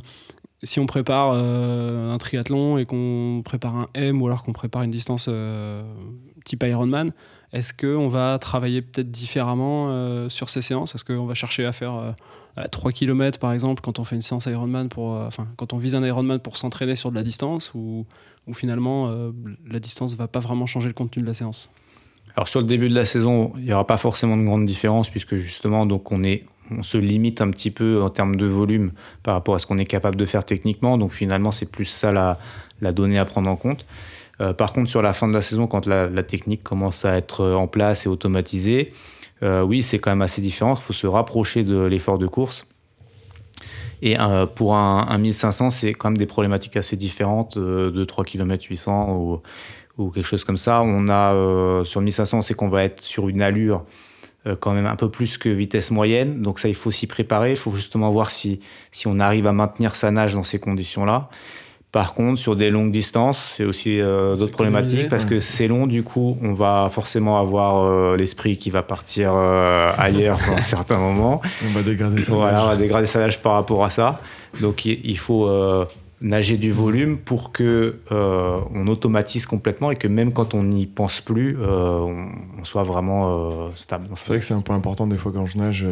si on prépare euh, un triathlon et qu'on prépare un M ou alors qu'on prépare une distance euh, type Ironman, est-ce qu'on va travailler peut-être différemment sur ces séances? Est-ce qu'on va chercher à faire à 3 km par exemple quand on fait une séance Ironman pour, enfin quand on vise un Ironman pour s'entraîner sur de la distance ou, finalement la distance va pas vraiment changer le contenu de la séance? Alors sur le début de la saison, il n'y aura pas forcément de grande différence puisque justement donc on est on se limite un petit peu en termes de volume par rapport à ce qu'on est capable de faire techniquement. Donc finalement, c'est plus ça la, la, donnée à prendre en compte. Euh, par contre, sur la fin de la saison, quand la, technique commence à être en place et automatisée, euh, oui, c'est quand même assez différent. Il faut se rapprocher de l'effort de course. Et euh, pour un, 1500, c'est quand même des problématiques assez différentes de 3 km 800 ou, ou, quelque chose comme ça. On a sur 1500, c'est qu'on va être sur une allure euh, quand même un peu plus que vitesse moyenne. Donc ça, il faut s'y préparer. Il faut justement voir si, si on arrive à maintenir sa nage dans ces conditions-là. Par contre, sur des longues distances, c'est aussi euh, d'autres problématiques parce que c'est long, du coup, on va forcément avoir euh, l'esprit qui va partir ailleurs [laughs] à un certain moment. On va dégrader sa voilà, on va dégrader sa nage par rapport à ça. Donc il faut nager du volume pour que euh, on automatise complètement et que même quand on n'y pense plus, euh, on, soit vraiment euh, stable. C'est vrai que c'est un point important des fois quand je nage,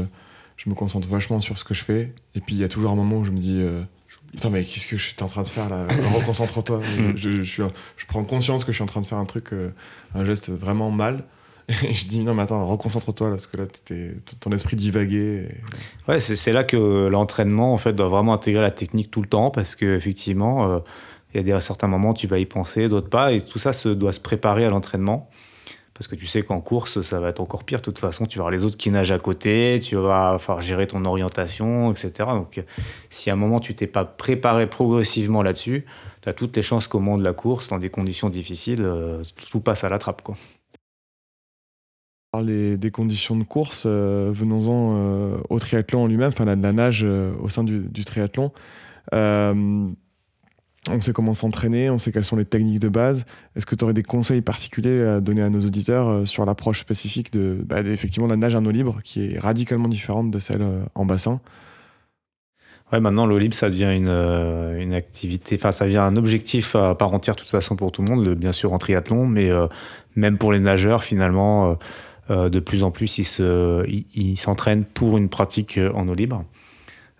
je me concentre vachement sur ce que je fais et puis il y a toujours un moment où je me dis Putain, mais qu'est-ce que je suis en train de faire là? [laughs] Reconcentre-toi. Mm. je, je, je, prends conscience que je suis en train de faire un truc, un geste vraiment mal. [laughs] Je dis non mais attends reconcentre-toi parce que là ton esprit divaguait. Ouais c'est là que l'entraînement en fait doit vraiment intégrer la technique tout le temps parce que effectivement euh, il y a des certains moments tu vas y penser d'autres pas et tout ça se, doit se préparer à l'entraînement. Parce que tu sais qu'en course ça va être encore pire. De toute façon tu vas avoir les autres qui nagent à côté tu vas falloir gérer ton orientation etc donc si à un moment tu t'es pas préparé progressivement là-dessus tu as toutes les chances qu'au moment de la course dans des conditions difficiles euh, tout passe à la trappe quoi parler des conditions de course, euh, venons-en euh, au triathlon en lui-même, enfin la, la nage euh, au sein du, triathlon. on sait comment s'entraîner, on sait quelles sont les techniques de base. Est-ce que tu aurais des conseils particuliers à donner à nos auditeurs sur l'approche spécifique de, bah, effectivement, la nage en eau libre, qui est radicalement différente de celle en bassin? Ouais, maintenant l'eau libre, ça devient une, une activité, enfin ça devient un objectif à part entière de toute façon pour tout le monde, bien sûr en triathlon, mais même pour les nageurs finalement de plus en plus, ils s'entraînent pour une pratique euh, en eau libre.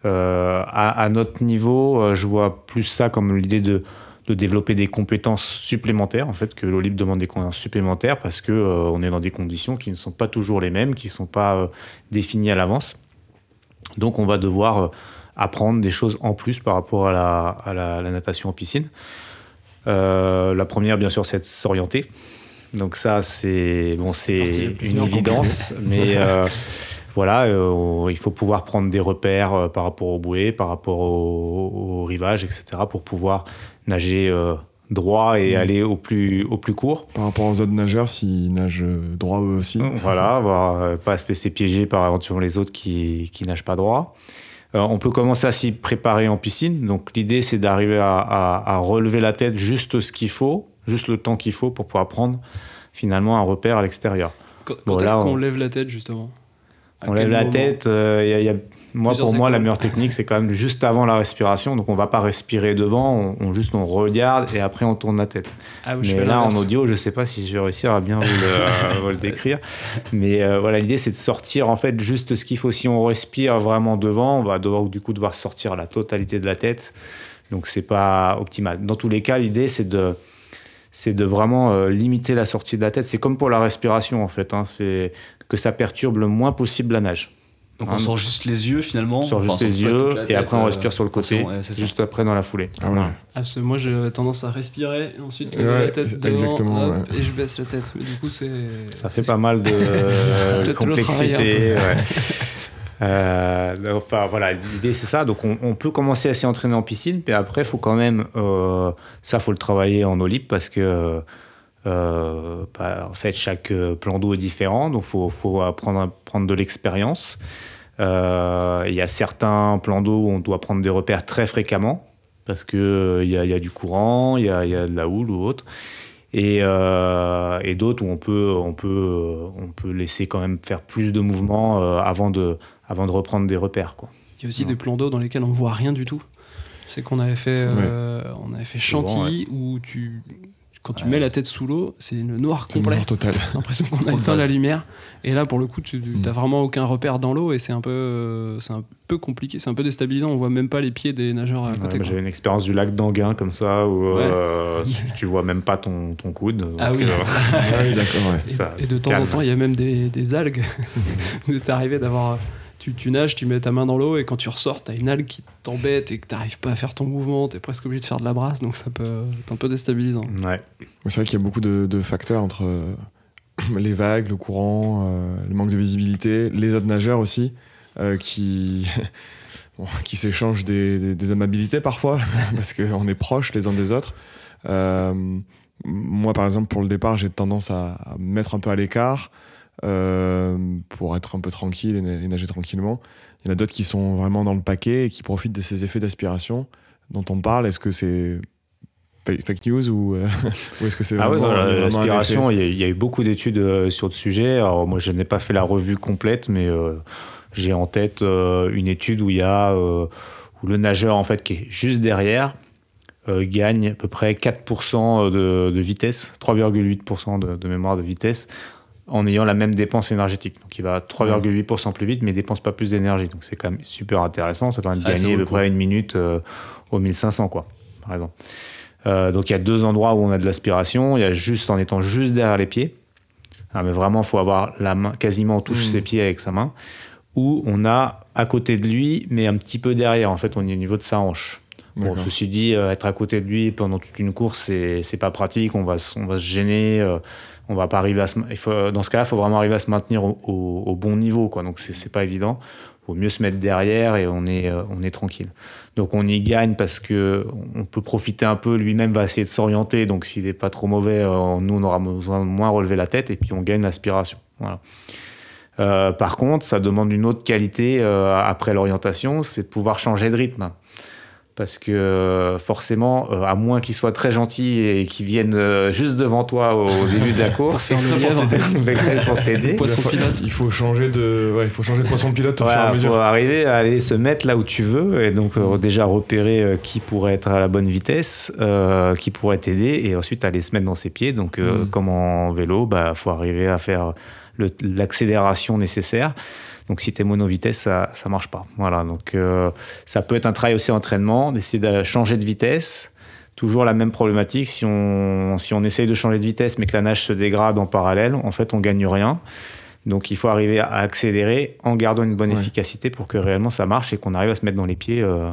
Euh, à, notre niveau, je vois plus ça comme l'idée de, développer des compétences supplémentaires, en fait, que l'eau libre demande des compétences supplémentaires parce qu'on on est dans des conditions qui ne sont pas toujours les mêmes, qui ne sont pas définies à l'avance. Donc on va devoir apprendre des choses en plus par rapport à la, natation en piscine. la première, bien sûr, c'est de s'orienter. Donc ça, c'est bon, c'est une évidence, mais [laughs] euh, voilà, euh, il faut pouvoir prendre des repères euh, par rapport aux bouées, par rapport au, rivage, etc., pour pouvoir nager droit et Mm. aller au plus, au plus court. Par rapport aux autres nageurs, s'ils nagent euh, droit eux aussi. Voilà, avoir, euh, pas se laisser piéger par éventuellement les autres qui, qui nagent pas droit. Euh, on peut commencer à s'y préparer en piscine. Donc l'idée, c'est d'arriver à, à- à relever la tête juste ce qu'il faut, juste le temps qu'il faut pour pouvoir prendre finalement un repère à l'extérieur. Quand, Bon, est-ce qu'on on- lève la tête, justement? À On lève la tête. euh, y a- y a- moi, Plusieurs pour moi, la meilleure technique, c'est quand même juste avant la respiration. Donc on va pas respirer devant, on, on juste on regarde et après on tourne la tête. Ah, oui, Mais là, en audio, je sais pas si je vais réussir à bien vous le, [laughs] vous le décrire. Mais euh, voilà, l'idée, c'est de sortir en fait juste ce qu'il faut. Si on respire vraiment devant, on va devoir du coup devoir sortir la totalité de la tête. Donc c'est pas optimal. Dans tous les cas, l'idée, c'est de c'est de vraiment euh, limiter la sortie de la tête. C'est comme pour la respiration en fait. hein. C'est que ça perturbe le moins possible la nage. Donc Ah, on sort juste les yeux finalement. On sort Enfin, juste les yeux et après on euh, respire sur le côté, ouais, ça. juste après dans la foulée. Ah ouais. Ah, parce que moi, j'ai tendance à respirer et ensuite lever Ouais, la tête devant, hop, ouais. et je baisse la tête. Mais du coup, c'est. Ça fait pas mal de [laughs] complexité. [laughs] Euh, enfin voilà, l'idée c'est ça. Donc on, peut commencer à s'y entraîner en piscine, mais après faut quand même euh, ça faut le travailler en olip parce que euh, bah, en fait chaque euh, plan d'eau est différent, donc faut faut apprendre prendre de l'expérience. Il y a certains plans d'eau où on doit prendre des repères très fréquemment parce que il y, a, du courant, il y a, de la houle ou autre. Et, et d'autres où on peut, on, peut, on peut laisser quand même faire plus de mouvements avant, de, avant de reprendre des repères. Quoi. Il y a aussi des plans d'eau dans lesquels on voit rien du tout. C'est qu'on avait fait, euh, on avait fait Chantilly où tu, quand tu Ouais. mets la tête sous l'eau, c'est une noir complet. totale. J'ai l'impression qu'on [laughs] a éteint la lumière. Et là, pour le coup, tu Mm. n'as vraiment aucun repère dans l'eau et c'est un peu, euh, c'est un peu compliqué, c'est un peu déstabilisant. On voit même pas les pieds des nageurs à Ouais, côté. quoi. J'avais une expérience du lac d'Anguin comme ça où euh, tu, tu vois même pas ton, ton coude. Ah oui. euh, [laughs] Ah oui, d'accord, ouais. Et, ça, et de temps en temps, il y a même des, des algues. [laughs] C'est arrivé d'avoir. Tu, tu nages, tu mets ta main dans l'eau et quand tu ressors, t'as une algue qui t'embête et que t'arrives pas à faire ton mouvement, t'es presque obligé de faire de la brasse, donc ça peut être un peu déstabilisant. Ouais. Mais C'est vrai qu'il y a beaucoup de, de facteurs entre euh, [clears throat] les vagues, le courant, euh, le manque de visibilité, les autres nageurs aussi, euh, qui, [laughs] bon, qui s'échangent des, des- des amabilités parfois, [laughs] parce qu'on est proches les uns des autres. Euh, moi, par exemple, pour le départ, j'ai tendance à, à me mettre un peu à l'écart euh, pour être un peu tranquille et, na- et nager tranquillement. Il y en a d'autres qui sont vraiment dans le paquet et qui profitent de ces effets d'aspiration dont on parle. Est-ce que c'est fa- fake news ou, euh, [laughs] ou est-ce que c'est Ah ouais, vraiment, la- vraiment un l'aspiration, il y, a- il y a eu beaucoup d'études euh, sur le sujet. Alors moi, je n'ai pas fait la revue complète, mais euh, j'ai en tête euh, une étude où il y a euh, où le nageur en fait qui est juste derrière euh, gagne à peu près 4% de, de vitesse, 3,8% de, de mémoire de vitesse en ayant la même dépense énergétique. Donc il va 3,8% plus vite, mais il dépense pas plus d'énergie. Donc c'est quand même super intéressant. Ça doit Ah, ça gagner à peu près une minute euh, au 1500, quoi, par exemple. Euh, donc il y a deux endroits où on a de l'aspiration. Il y a juste en étant juste derrière les pieds. Ah, mais vraiment, il faut avoir la main, quasiment on touche Mm. ses pieds avec sa main. Ou on a à côté de lui, mais un petit peu derrière. En fait, on est au niveau de sa hanche. Bon, ceci dit, euh, être à côté de lui pendant toute une course, c'est pas pratique. On va, on va se gêner. On va pas arriver à se. Il faut, dans ce cas-là, il faut vraiment arriver à se maintenir au, bon niveau, quoi. Donc c'est pas évident. Vaut mieux se mettre derrière et on est, euh, on est tranquille. Donc on y gagne parce que on peut profiter un peu. Lui-même va essayer de s'orienter. Donc s'il n'est pas trop mauvais, euh, nous on aura besoin de moins relever la tête et puis on gagne l'aspiration. Euh, par contre, ça demande une autre qualité après l'orientation, c'est de pouvoir changer de rythme. Parce que euh, forcément, euh, à moins qu'il soit très gentil et qu'il vienne euh, juste devant toi au [laughs] début de la course, exprès pour t'aider. [laughs] [laughs] Poisson Il faut- pilote. Il faut changer de, ouais, il faut changer de poisson pilote au fur et à Voilà, mesure. faut arriver à aller se mettre là où tu veux et donc euh, déjà repérer euh, qui pourrait être à la bonne vitesse, euh, qui pourrait t'aider et ensuite aller se mettre dans ses pieds. Donc euh, Mm. comme en vélo, bah faut arriver à faire l'accélération nécessaire. Donc si tu es monovitesse, ça ça marche pas. Voilà, donc euh, ça peut être un travail aussi d'entraînement, d'essayer de changer de vitesse. Toujours la même problématique, si on, si on essaye de changer de vitesse mais que la nage se dégrade en parallèle, en fait on gagne rien. Donc il faut arriver à accélérer en gardant une bonne Ouais. efficacité pour que réellement ça marche et qu'on arrive à se mettre dans les pieds, euh,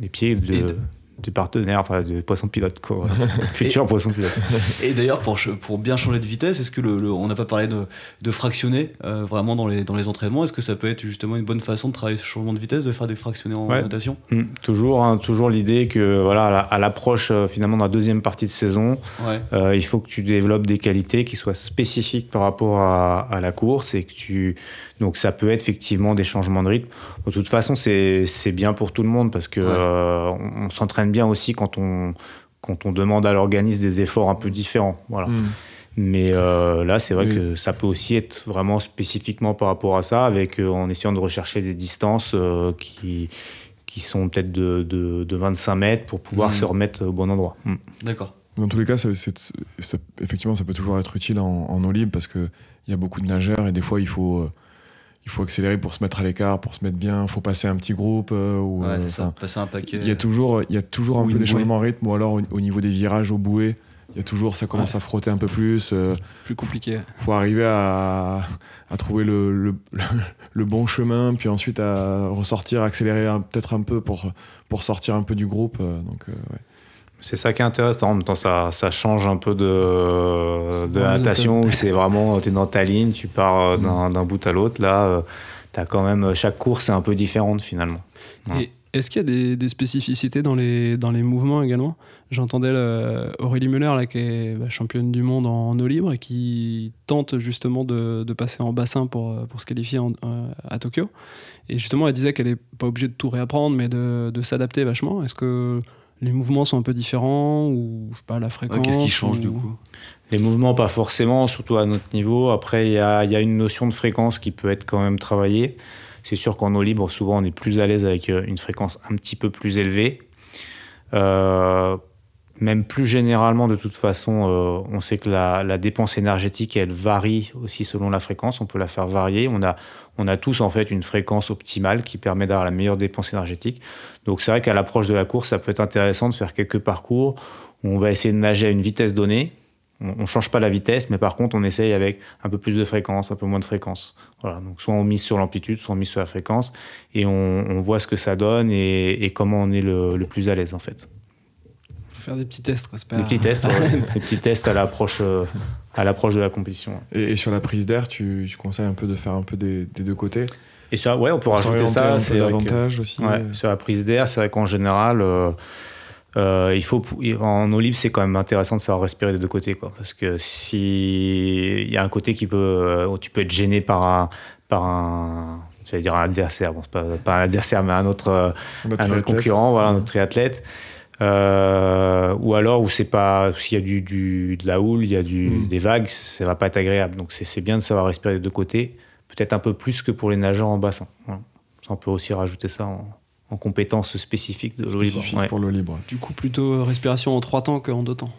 les pieds de, Des partenaires, enfin de poissons pilotes, quoi. [laughs] Futur poisson pilote. Et d'ailleurs, pour, bien changer de vitesse, est-ce que le, le- on n'a pas parlé de, de fractionner euh, vraiment dans les, dans les entraînements? Est-ce que ça peut être justement une bonne façon de travailler ce changement de vitesse, de faire des fractionnés en Ouais. natation? Mm. Toujours, hein, toujours l'idée que voilà, à la- à l'approche euh, finalement de la deuxième partie de saison, Ouais. Euh, il faut que tu développes des qualités qui soient spécifiques par rapport à, à la course et que tu donc ça peut être effectivement des changements de rythme. De toute façon, c'est c'est bien pour tout le monde parce que Ouais. euh, on, on s'entraîne bien aussi quand on quand on demande à l'organisme des efforts un peu différents. Voilà. Hmm. Mais euh, là, c'est vrai Oui. que ça peut aussi être vraiment spécifiquement par rapport à ça, avec euh, en essayant de rechercher des distances euh, qui qui sont peut-être de, de, de 25 mètres pour pouvoir Mhm. se remettre au bon endroit. Mm. D'accord. Dans tous les cas, ça- effectivement, ça peut toujours être utile en, en eau libre parce qu'il y a beaucoup de nageurs et des fois, il faut, euh, il faut accélérer pour se mettre à l'écart, pour se mettre bien. Il faut passer un petit groupe. euh, ou, Ouais, euh, c'est ça. Passer un paquet. Il y a toujours, il y a toujours Ou un peu des bouée. changements de rythme ou alors au, au niveau des virages au bouée. Il y a toujours, ça commence à frotter un peu plus. euh, Plus compliqué. faut arriver à, à trouver le, le, le bon chemin, puis ensuite à ressortir, accélérer peut-être un peu pour, pour sortir un peu du groupe. euh, donc, euh, ouais. C'est ça qui est intéressant. En même temps, ça, ça change un peu de, de la natation où c'est vraiment, tu es dans ta ligne, tu pars euh, d'un d'un bout à l'autre. Là, as quand même, chaque course est un peu différente finalement. Ouais. Est-ce qu'il y a des, des spécificités dans les, dans les mouvements également? J'entendais Aurélie Muller, là, qui est bah, championne du monde en, en eau libre et qui tente justement de, de passer en bassin pour, euh, pour se qualifier en- euh, à Tokyo. Et justement, elle disait qu'elle n'est pas obligée de tout réapprendre, mais de, de s'adapter vachement. Est-ce que les mouvements sont un peu différents ou je sais pas, la fréquence Ouais, Qu'est-ce qui change ou- du coup? Les mouvements, pas forcément, surtout à notre niveau. Après, il y a, il y a une notion de fréquence qui peut être quand même travaillée. C'est sûr qu'en eau libre, souvent, on est plus à l'aise avec euh, une fréquence un petit peu plus élevée. Euh, même plus généralement, de toute façon, euh, on sait que la, la dépense énergétique, elle varie aussi selon la fréquence. On peut la faire varier. On a, on a tous en fait une fréquence optimale qui permet d'avoir la meilleure dépense énergétique. Donc c'est vrai qu'à l'approche de la course, ça peut être intéressant de faire quelques parcours où on va essayer de nager à une vitesse donnée. On ne change pas la vitesse, mais par contre, on essaye avec un peu plus de fréquence, un peu moins de fréquence. Voilà, donc soit on mise sur l'amplitude, soit on mise sur la fréquence, et on, voit ce que ça donne et, et comment on est le, le plus à l'aise en fait. Faire des petits tests, quoi. pas- Des petits tests, ouais, [laughs] des petits tests à l'approche, euh, à l'approche de la compétition. Et, et sur la prise d'air, tu, tu conseilles un peu de faire un peu des, des deux côtés Et ça, ouais, on peut rajouter ça. C'est davantage aussi. Ouais, euh, sur la prise d'air, c'est vrai qu'en général, euh, euh, il faut, en eau libre, c'est quand même intéressant de savoir respirer des deux côtés. Quoi, parce que si il y a un côté qui peut, où tu peux être gêné par un, par un j'allais dire un adversaire, bon, c'est pas, pas un adversaire, mais un autre, un autre concurrent, voilà, un autre triathlète. Euh, ou alors où c'est pas s'il y a du, du- de la houle, il y a du, Mm. des vagues, ça va pas être agréable. Donc c'est bien de savoir respirer des deux côtés, peut-être un peu plus que pour les nageurs en bassin. Voilà. Ça, on peut aussi rajouter ça en, en compétences spécifiques de l'eau libre. spécifique Ouais. pour l'eau libre. Du coup, plutôt respiration en trois temps qu'en deux temps.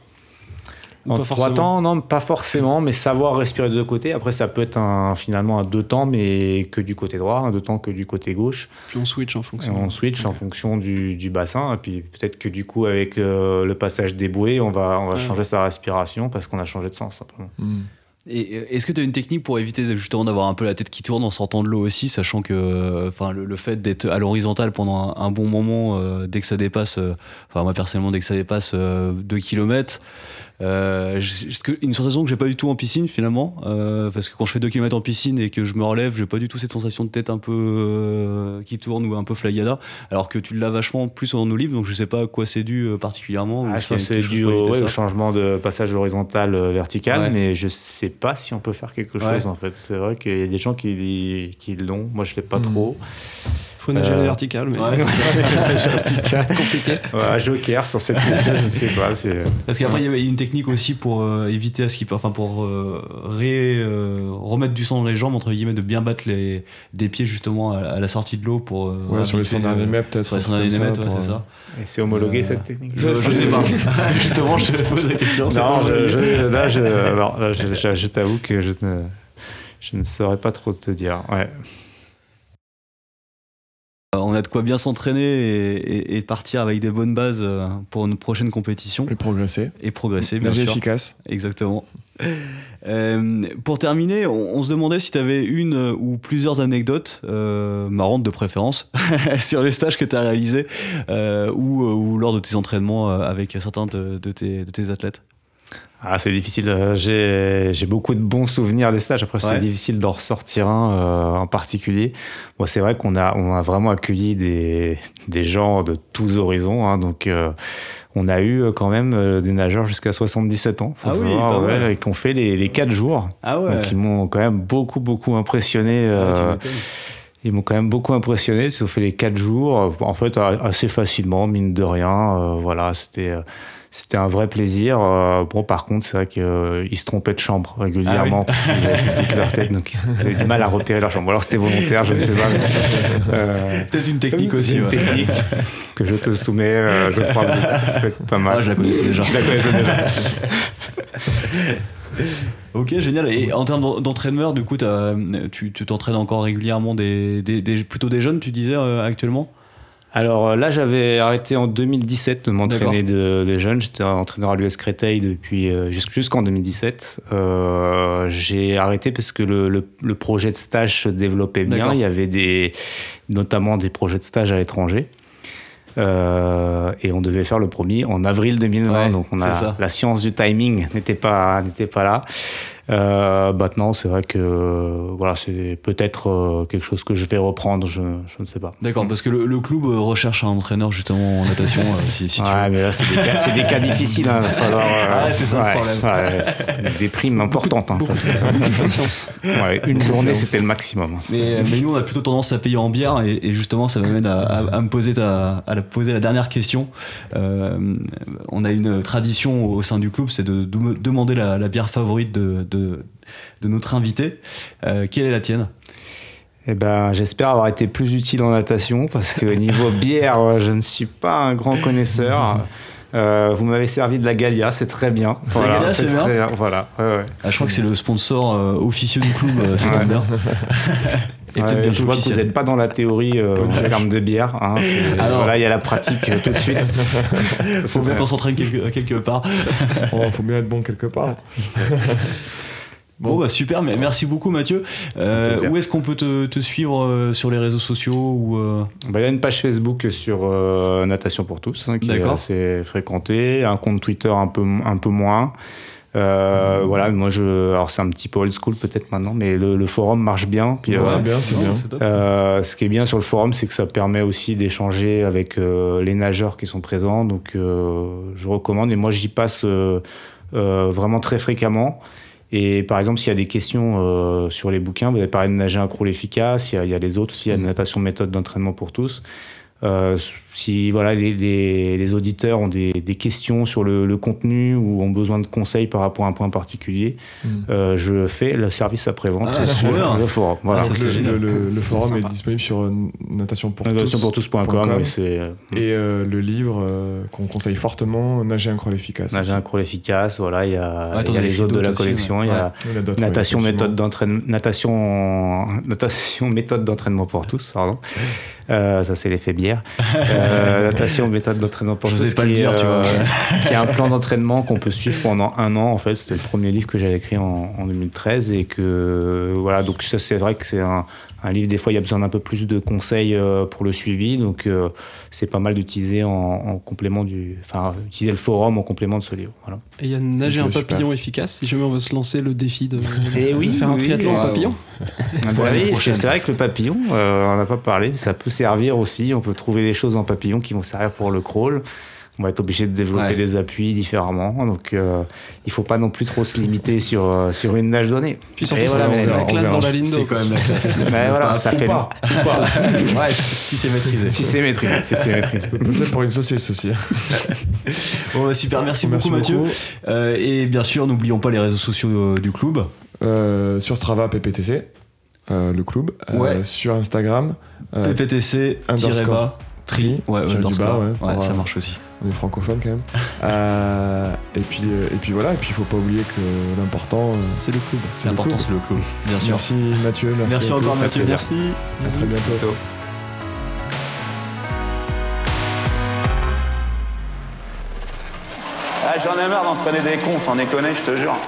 Ou En pas trois forcément temps, non, pas forcément, mais savoir respirer de deux côtés. Après, ça peut être un, finalement un deux temps, mais que du côté droit, un deux temps que du côté gauche. Puis on switch en Et fonction. on switch en fonction du, du bassin. Et puis peut-être que du coup, avec euh, le passage des bouées, on va, on va Ouais. changer sa respiration parce qu'on a changé de sens simplement. Hmm. Et est-ce que tu as une technique pour éviter de- justement d'avoir un peu la tête qui tourne en sortant de l'eau aussi, sachant que enfin, le, le fait d'être à l'horizontale pendant un, un bon moment, euh, dès que ça dépasse, euh, enfin moi personnellement, dès que ça dépasse 2 km, euh, une sensation que j'ai pas du tout en piscine finalement, euh, parce que quand je fais 2 km en piscine et que je me relève, j'ai pas du tout cette sensation de tête un peu euh, qui tourne ou un peu flyada, alors que tu l'as vachement plus en eau libre, donc je sais pas à quoi c'est dû particulièrement. Ah, ça, c'est dû au, ouais, changement de passage horizontal vertical, Ouais. mais je sais pas si on peut faire quelque chose Ouais. en fait. C'est vrai qu'il y a des gens qui, qui l'ont. Moi, je l'ai pas Mhm. trop. Faut nager à la Euh, verticale, mais Ouais, [laughs] c'est [laughs] compliqué. Ouais, joker sur cette [laughs] question, je ne sais pas. C'est Parce qu'après, il y avait une technique aussi pour euh, éviter à ce qu'il enfin pour euh, ré- euh, remettre du sang dans les jambes, entre guillemets, de bien battre les, des pieds justement à, à la sortie de l'eau pour. euh, Ouais, sur les éviter, 100 derniers euh, mètres, peut-être. Sur les un 100 truc derniers mètres, ouais, pour, c'est euh, ça. et c'est homologué Euh, cette technique. Je, je sais pas. Justement, je pose la question. Non, je, je- là, je, alors, là, je, je- je t'avoue que je ne, je ne saurais pas trop te dire. Ouais. On a de quoi bien s'entraîner et, et- et partir avec des bonnes bases euh, pour une prochaine compétition Et progresser. et progresser, bien Nager sûr. efficace. Exactement. Euh, pour terminer, on, on se demandait si tu avais une euh, ou plusieurs anecdotes euh, marrantes de préférence [laughs] sur les stages que tu as réalisés euh, ou, euh, ou lors de tes entraînements euh, avec certains de, de tes, de tes athlètes. Ah, c'est difficile. euh, J'ai beaucoup de bons souvenirs des stages. Après, Ouais. c'est difficile d'en ressortir un euh, en particulier. Moi, c'est vrai qu'on a, on a vraiment accueilli des, des gens de tous horizons. hein. donc, euh, on a eu quand même euh, des nageurs jusqu'à 77 ans, faut Ah oui, savoir, ouais, mal. et qui ont fait les, les 4 jours. Ah ouais, Donc, ils m'ont quand même beaucoup, beaucoup impressionné. Ah, ils m'ont quand même beaucoup impressionné. Ils ont fait les 4 jours, en fait, assez facilement, mine de rien. Voilà, c'était. Euh, C'était un vrai plaisir. Euh, bon, par contre, c'est vrai qu'ils se trompaient de chambre régulièrement parce qu'ils avaient leur tête, donc ils [laughs] avaient du mal à repérer leur chambre. Alors c'était volontaire, je ne sais pas. euh, Peut-être une technique aussi. une ouais. technique que je te soumets, euh, je crois, pas mal. Ah, je la connaissais déjà. Je la connaissais déjà. [laughs] Ok, génial. Et en termes d'en- d'entraîneur, du coup, tu tu t'entraînes encore régulièrement des, des- des- plutôt des jeunes, tu disais euh, actuellement? Alors euh, là, j'avais arrêté en 2017 de m'entraîner de, de jeune. J'étais entraîneur à l'US Créteil depuis euh, jusqu'- jusqu'en 2017. Euh, j'ai arrêté parce que le, le- le projet de stage se développait bien. Il y avait des, notamment des projets de stage à l'étranger. Euh, et on devait faire le premier en avril 2020. Ouais, donc on a la science du timing n'était pas n'était pas là. Euh, maintenant, c'est vrai que voilà, c'est peut-être euh, quelque chose que je vais reprendre. Je, je ne sais pas. D'accord, parce que le, le club euh, recherche un entraîneur justement en natation, si, si tu ouais, veux. mais là, c'est des, cas- c'est des cas difficiles. hein, falloir, [laughs] Ah, c'est ça le problème. ouais, des primes importantes. hein, parce que- ouais, une journée, c'était le maximum. hein. Mais, mais nous, on a plutôt tendance à payer en bière, et, et justement, ça m'amène à, à- à me poser, ta, à la, poser la dernière question. Euh, on a une tradition au sein du club, c'est de, de- demander la, la bière favorite de, de, de notre invité. Euh, quelle est la tienne? Eh ben, j'espère avoir été plus utile en natation parce que [laughs] niveau bière, je ne suis pas un grand connaisseur. Euh, vous m'avez servi de la Galia, c'est très bien. Galia, c'est bien très bien. Voilà. ouais, ouais. Ah, Je crois que c'est le sponsor euh, officieux du club, tombe Ouais. bien. [laughs] Et Ouais, peut-être je bientôt vois que vous n'êtes pas dans la théorie euh, en termes de bière. hein. Alors- voilà, il y a la pratique euh, tout de suite. [laughs] Faut bien qu'on s'entraîne quelque, quelque part. [laughs] Oh, faut bien être bon quelque part. [laughs] Bon, bah super, mais merci beaucoup Mathieu. Euh, où est-ce qu'on peut te, te suivre euh, sur les réseaux sociaux ou euh, Bah, il y a une page Facebook sur euh, Natation pour tous hein, qui est assez fréquentée, un compte Twitter un peu, un peu moins. Euh, Voilà, moi je, alors c'est un petit peu old school peut-être maintenant, mais le, le forum marche bien. Puis, Ouais, euh, c'est bien, c'est bien. top. euh, ce qui est bien sur le forum, c'est que ça permet aussi d'échanger avec euh, les nageurs qui sont présents. Donc, euh, je recommande. Et moi, j'y passe euh, euh, vraiment très fréquemment. Et par exemple, s'il y a des questions euh, sur les bouquins, vous avez parlé de nager un crawl efficace. Il y a, il y a les autres aussi. Il y a Mm. natation méthode d'entraînement pour tous. Si voilà, les, les- les auditeurs ont des, des questions sur le, le contenu ou ont besoin de conseils par rapport à un point particulier, Mm. euh, je fais le service après-vente Ah, sur bien. le forum. Voilà. Ah, le, génial. le- le- le C'est forum est disponible sur natation pour tous. Oui, Et euh, le livre euh, qu'on conseille fortement, Nager un crawl efficace. nager un crawl efficace. Voilà, il y a, y les autres de la aussi, collection. ouais. Il y a y natation méthode d'entraînement, natation, [laughs] natation méthode d'entraînement pour tous. Pardon. Euh, ça c'est l'effet bière. [laughs] Euh, natation méthode d'entraînement pour Je n'osais pas le est, dire, tu vois. qui est un plan d'entraînement qu'on peut suivre pendant un an. En fait, c'était le premier livre que j'avais écrit en, en 2013 et que voilà. Donc ça c'est vrai que c'est un, un livre. Des fois, il y a besoin d'un peu plus de conseils euh, pour le suivi. Donc euh, c'est pas mal d'utiliser en, en complément du, enfin utiliser le forum en complément de ce livre. Voilà. Et il y a nager un super. papillon efficace, si jamais on veut se lancer le défi de, Eh oui, faire un oui, triathlon en papillon. [laughs] Ah bah prochaine. c'est vrai que le papillon, euh, on n'en a pas parlé, mais ça peut servir aussi. On peut trouver des choses en papillon qui vont servir pour le crawl. On va être obligé de développer Ouais. des appuis différemment. Donc, euh, il faut pas non plus trop se limiter [laughs] sur, euh, sur une nage donnée. Puis surtout, voilà, c'est la classe dans la ligne C'est d'eau. quand même la classe. [laughs] Mais voilà, Pas- ça Ou fait pas, ou pas. ouais, si c'est maîtrisé. si c'est maîtrisé, si c'est maîtrisé. C'est pour une saucisse aussi. [laughs] Bon, bah, super, merci, Merci beaucoup Mathieu. beaucoup. Euh, et bien sûr, n'oublions pas les réseaux sociaux euh, du club. Euh, sur Strava PPTC, euh, le club. Euh, Ouais. Sur Instagram, euh, PPTC, underscore, Tri, ouais, Thierry ça marche aussi. On est francophone quand même. [laughs] Euh, et, puis, euh, et puis voilà, et puis il faut pas oublier que l'important. Euh, c'est le club. L'important, c'est le club, bien sûr. Merci Mathieu, merci. Merci encore Mathieu, merci. À très bientôt. Ah, J'en ai marre d'entraîner des cons, sans déconner, je te jure.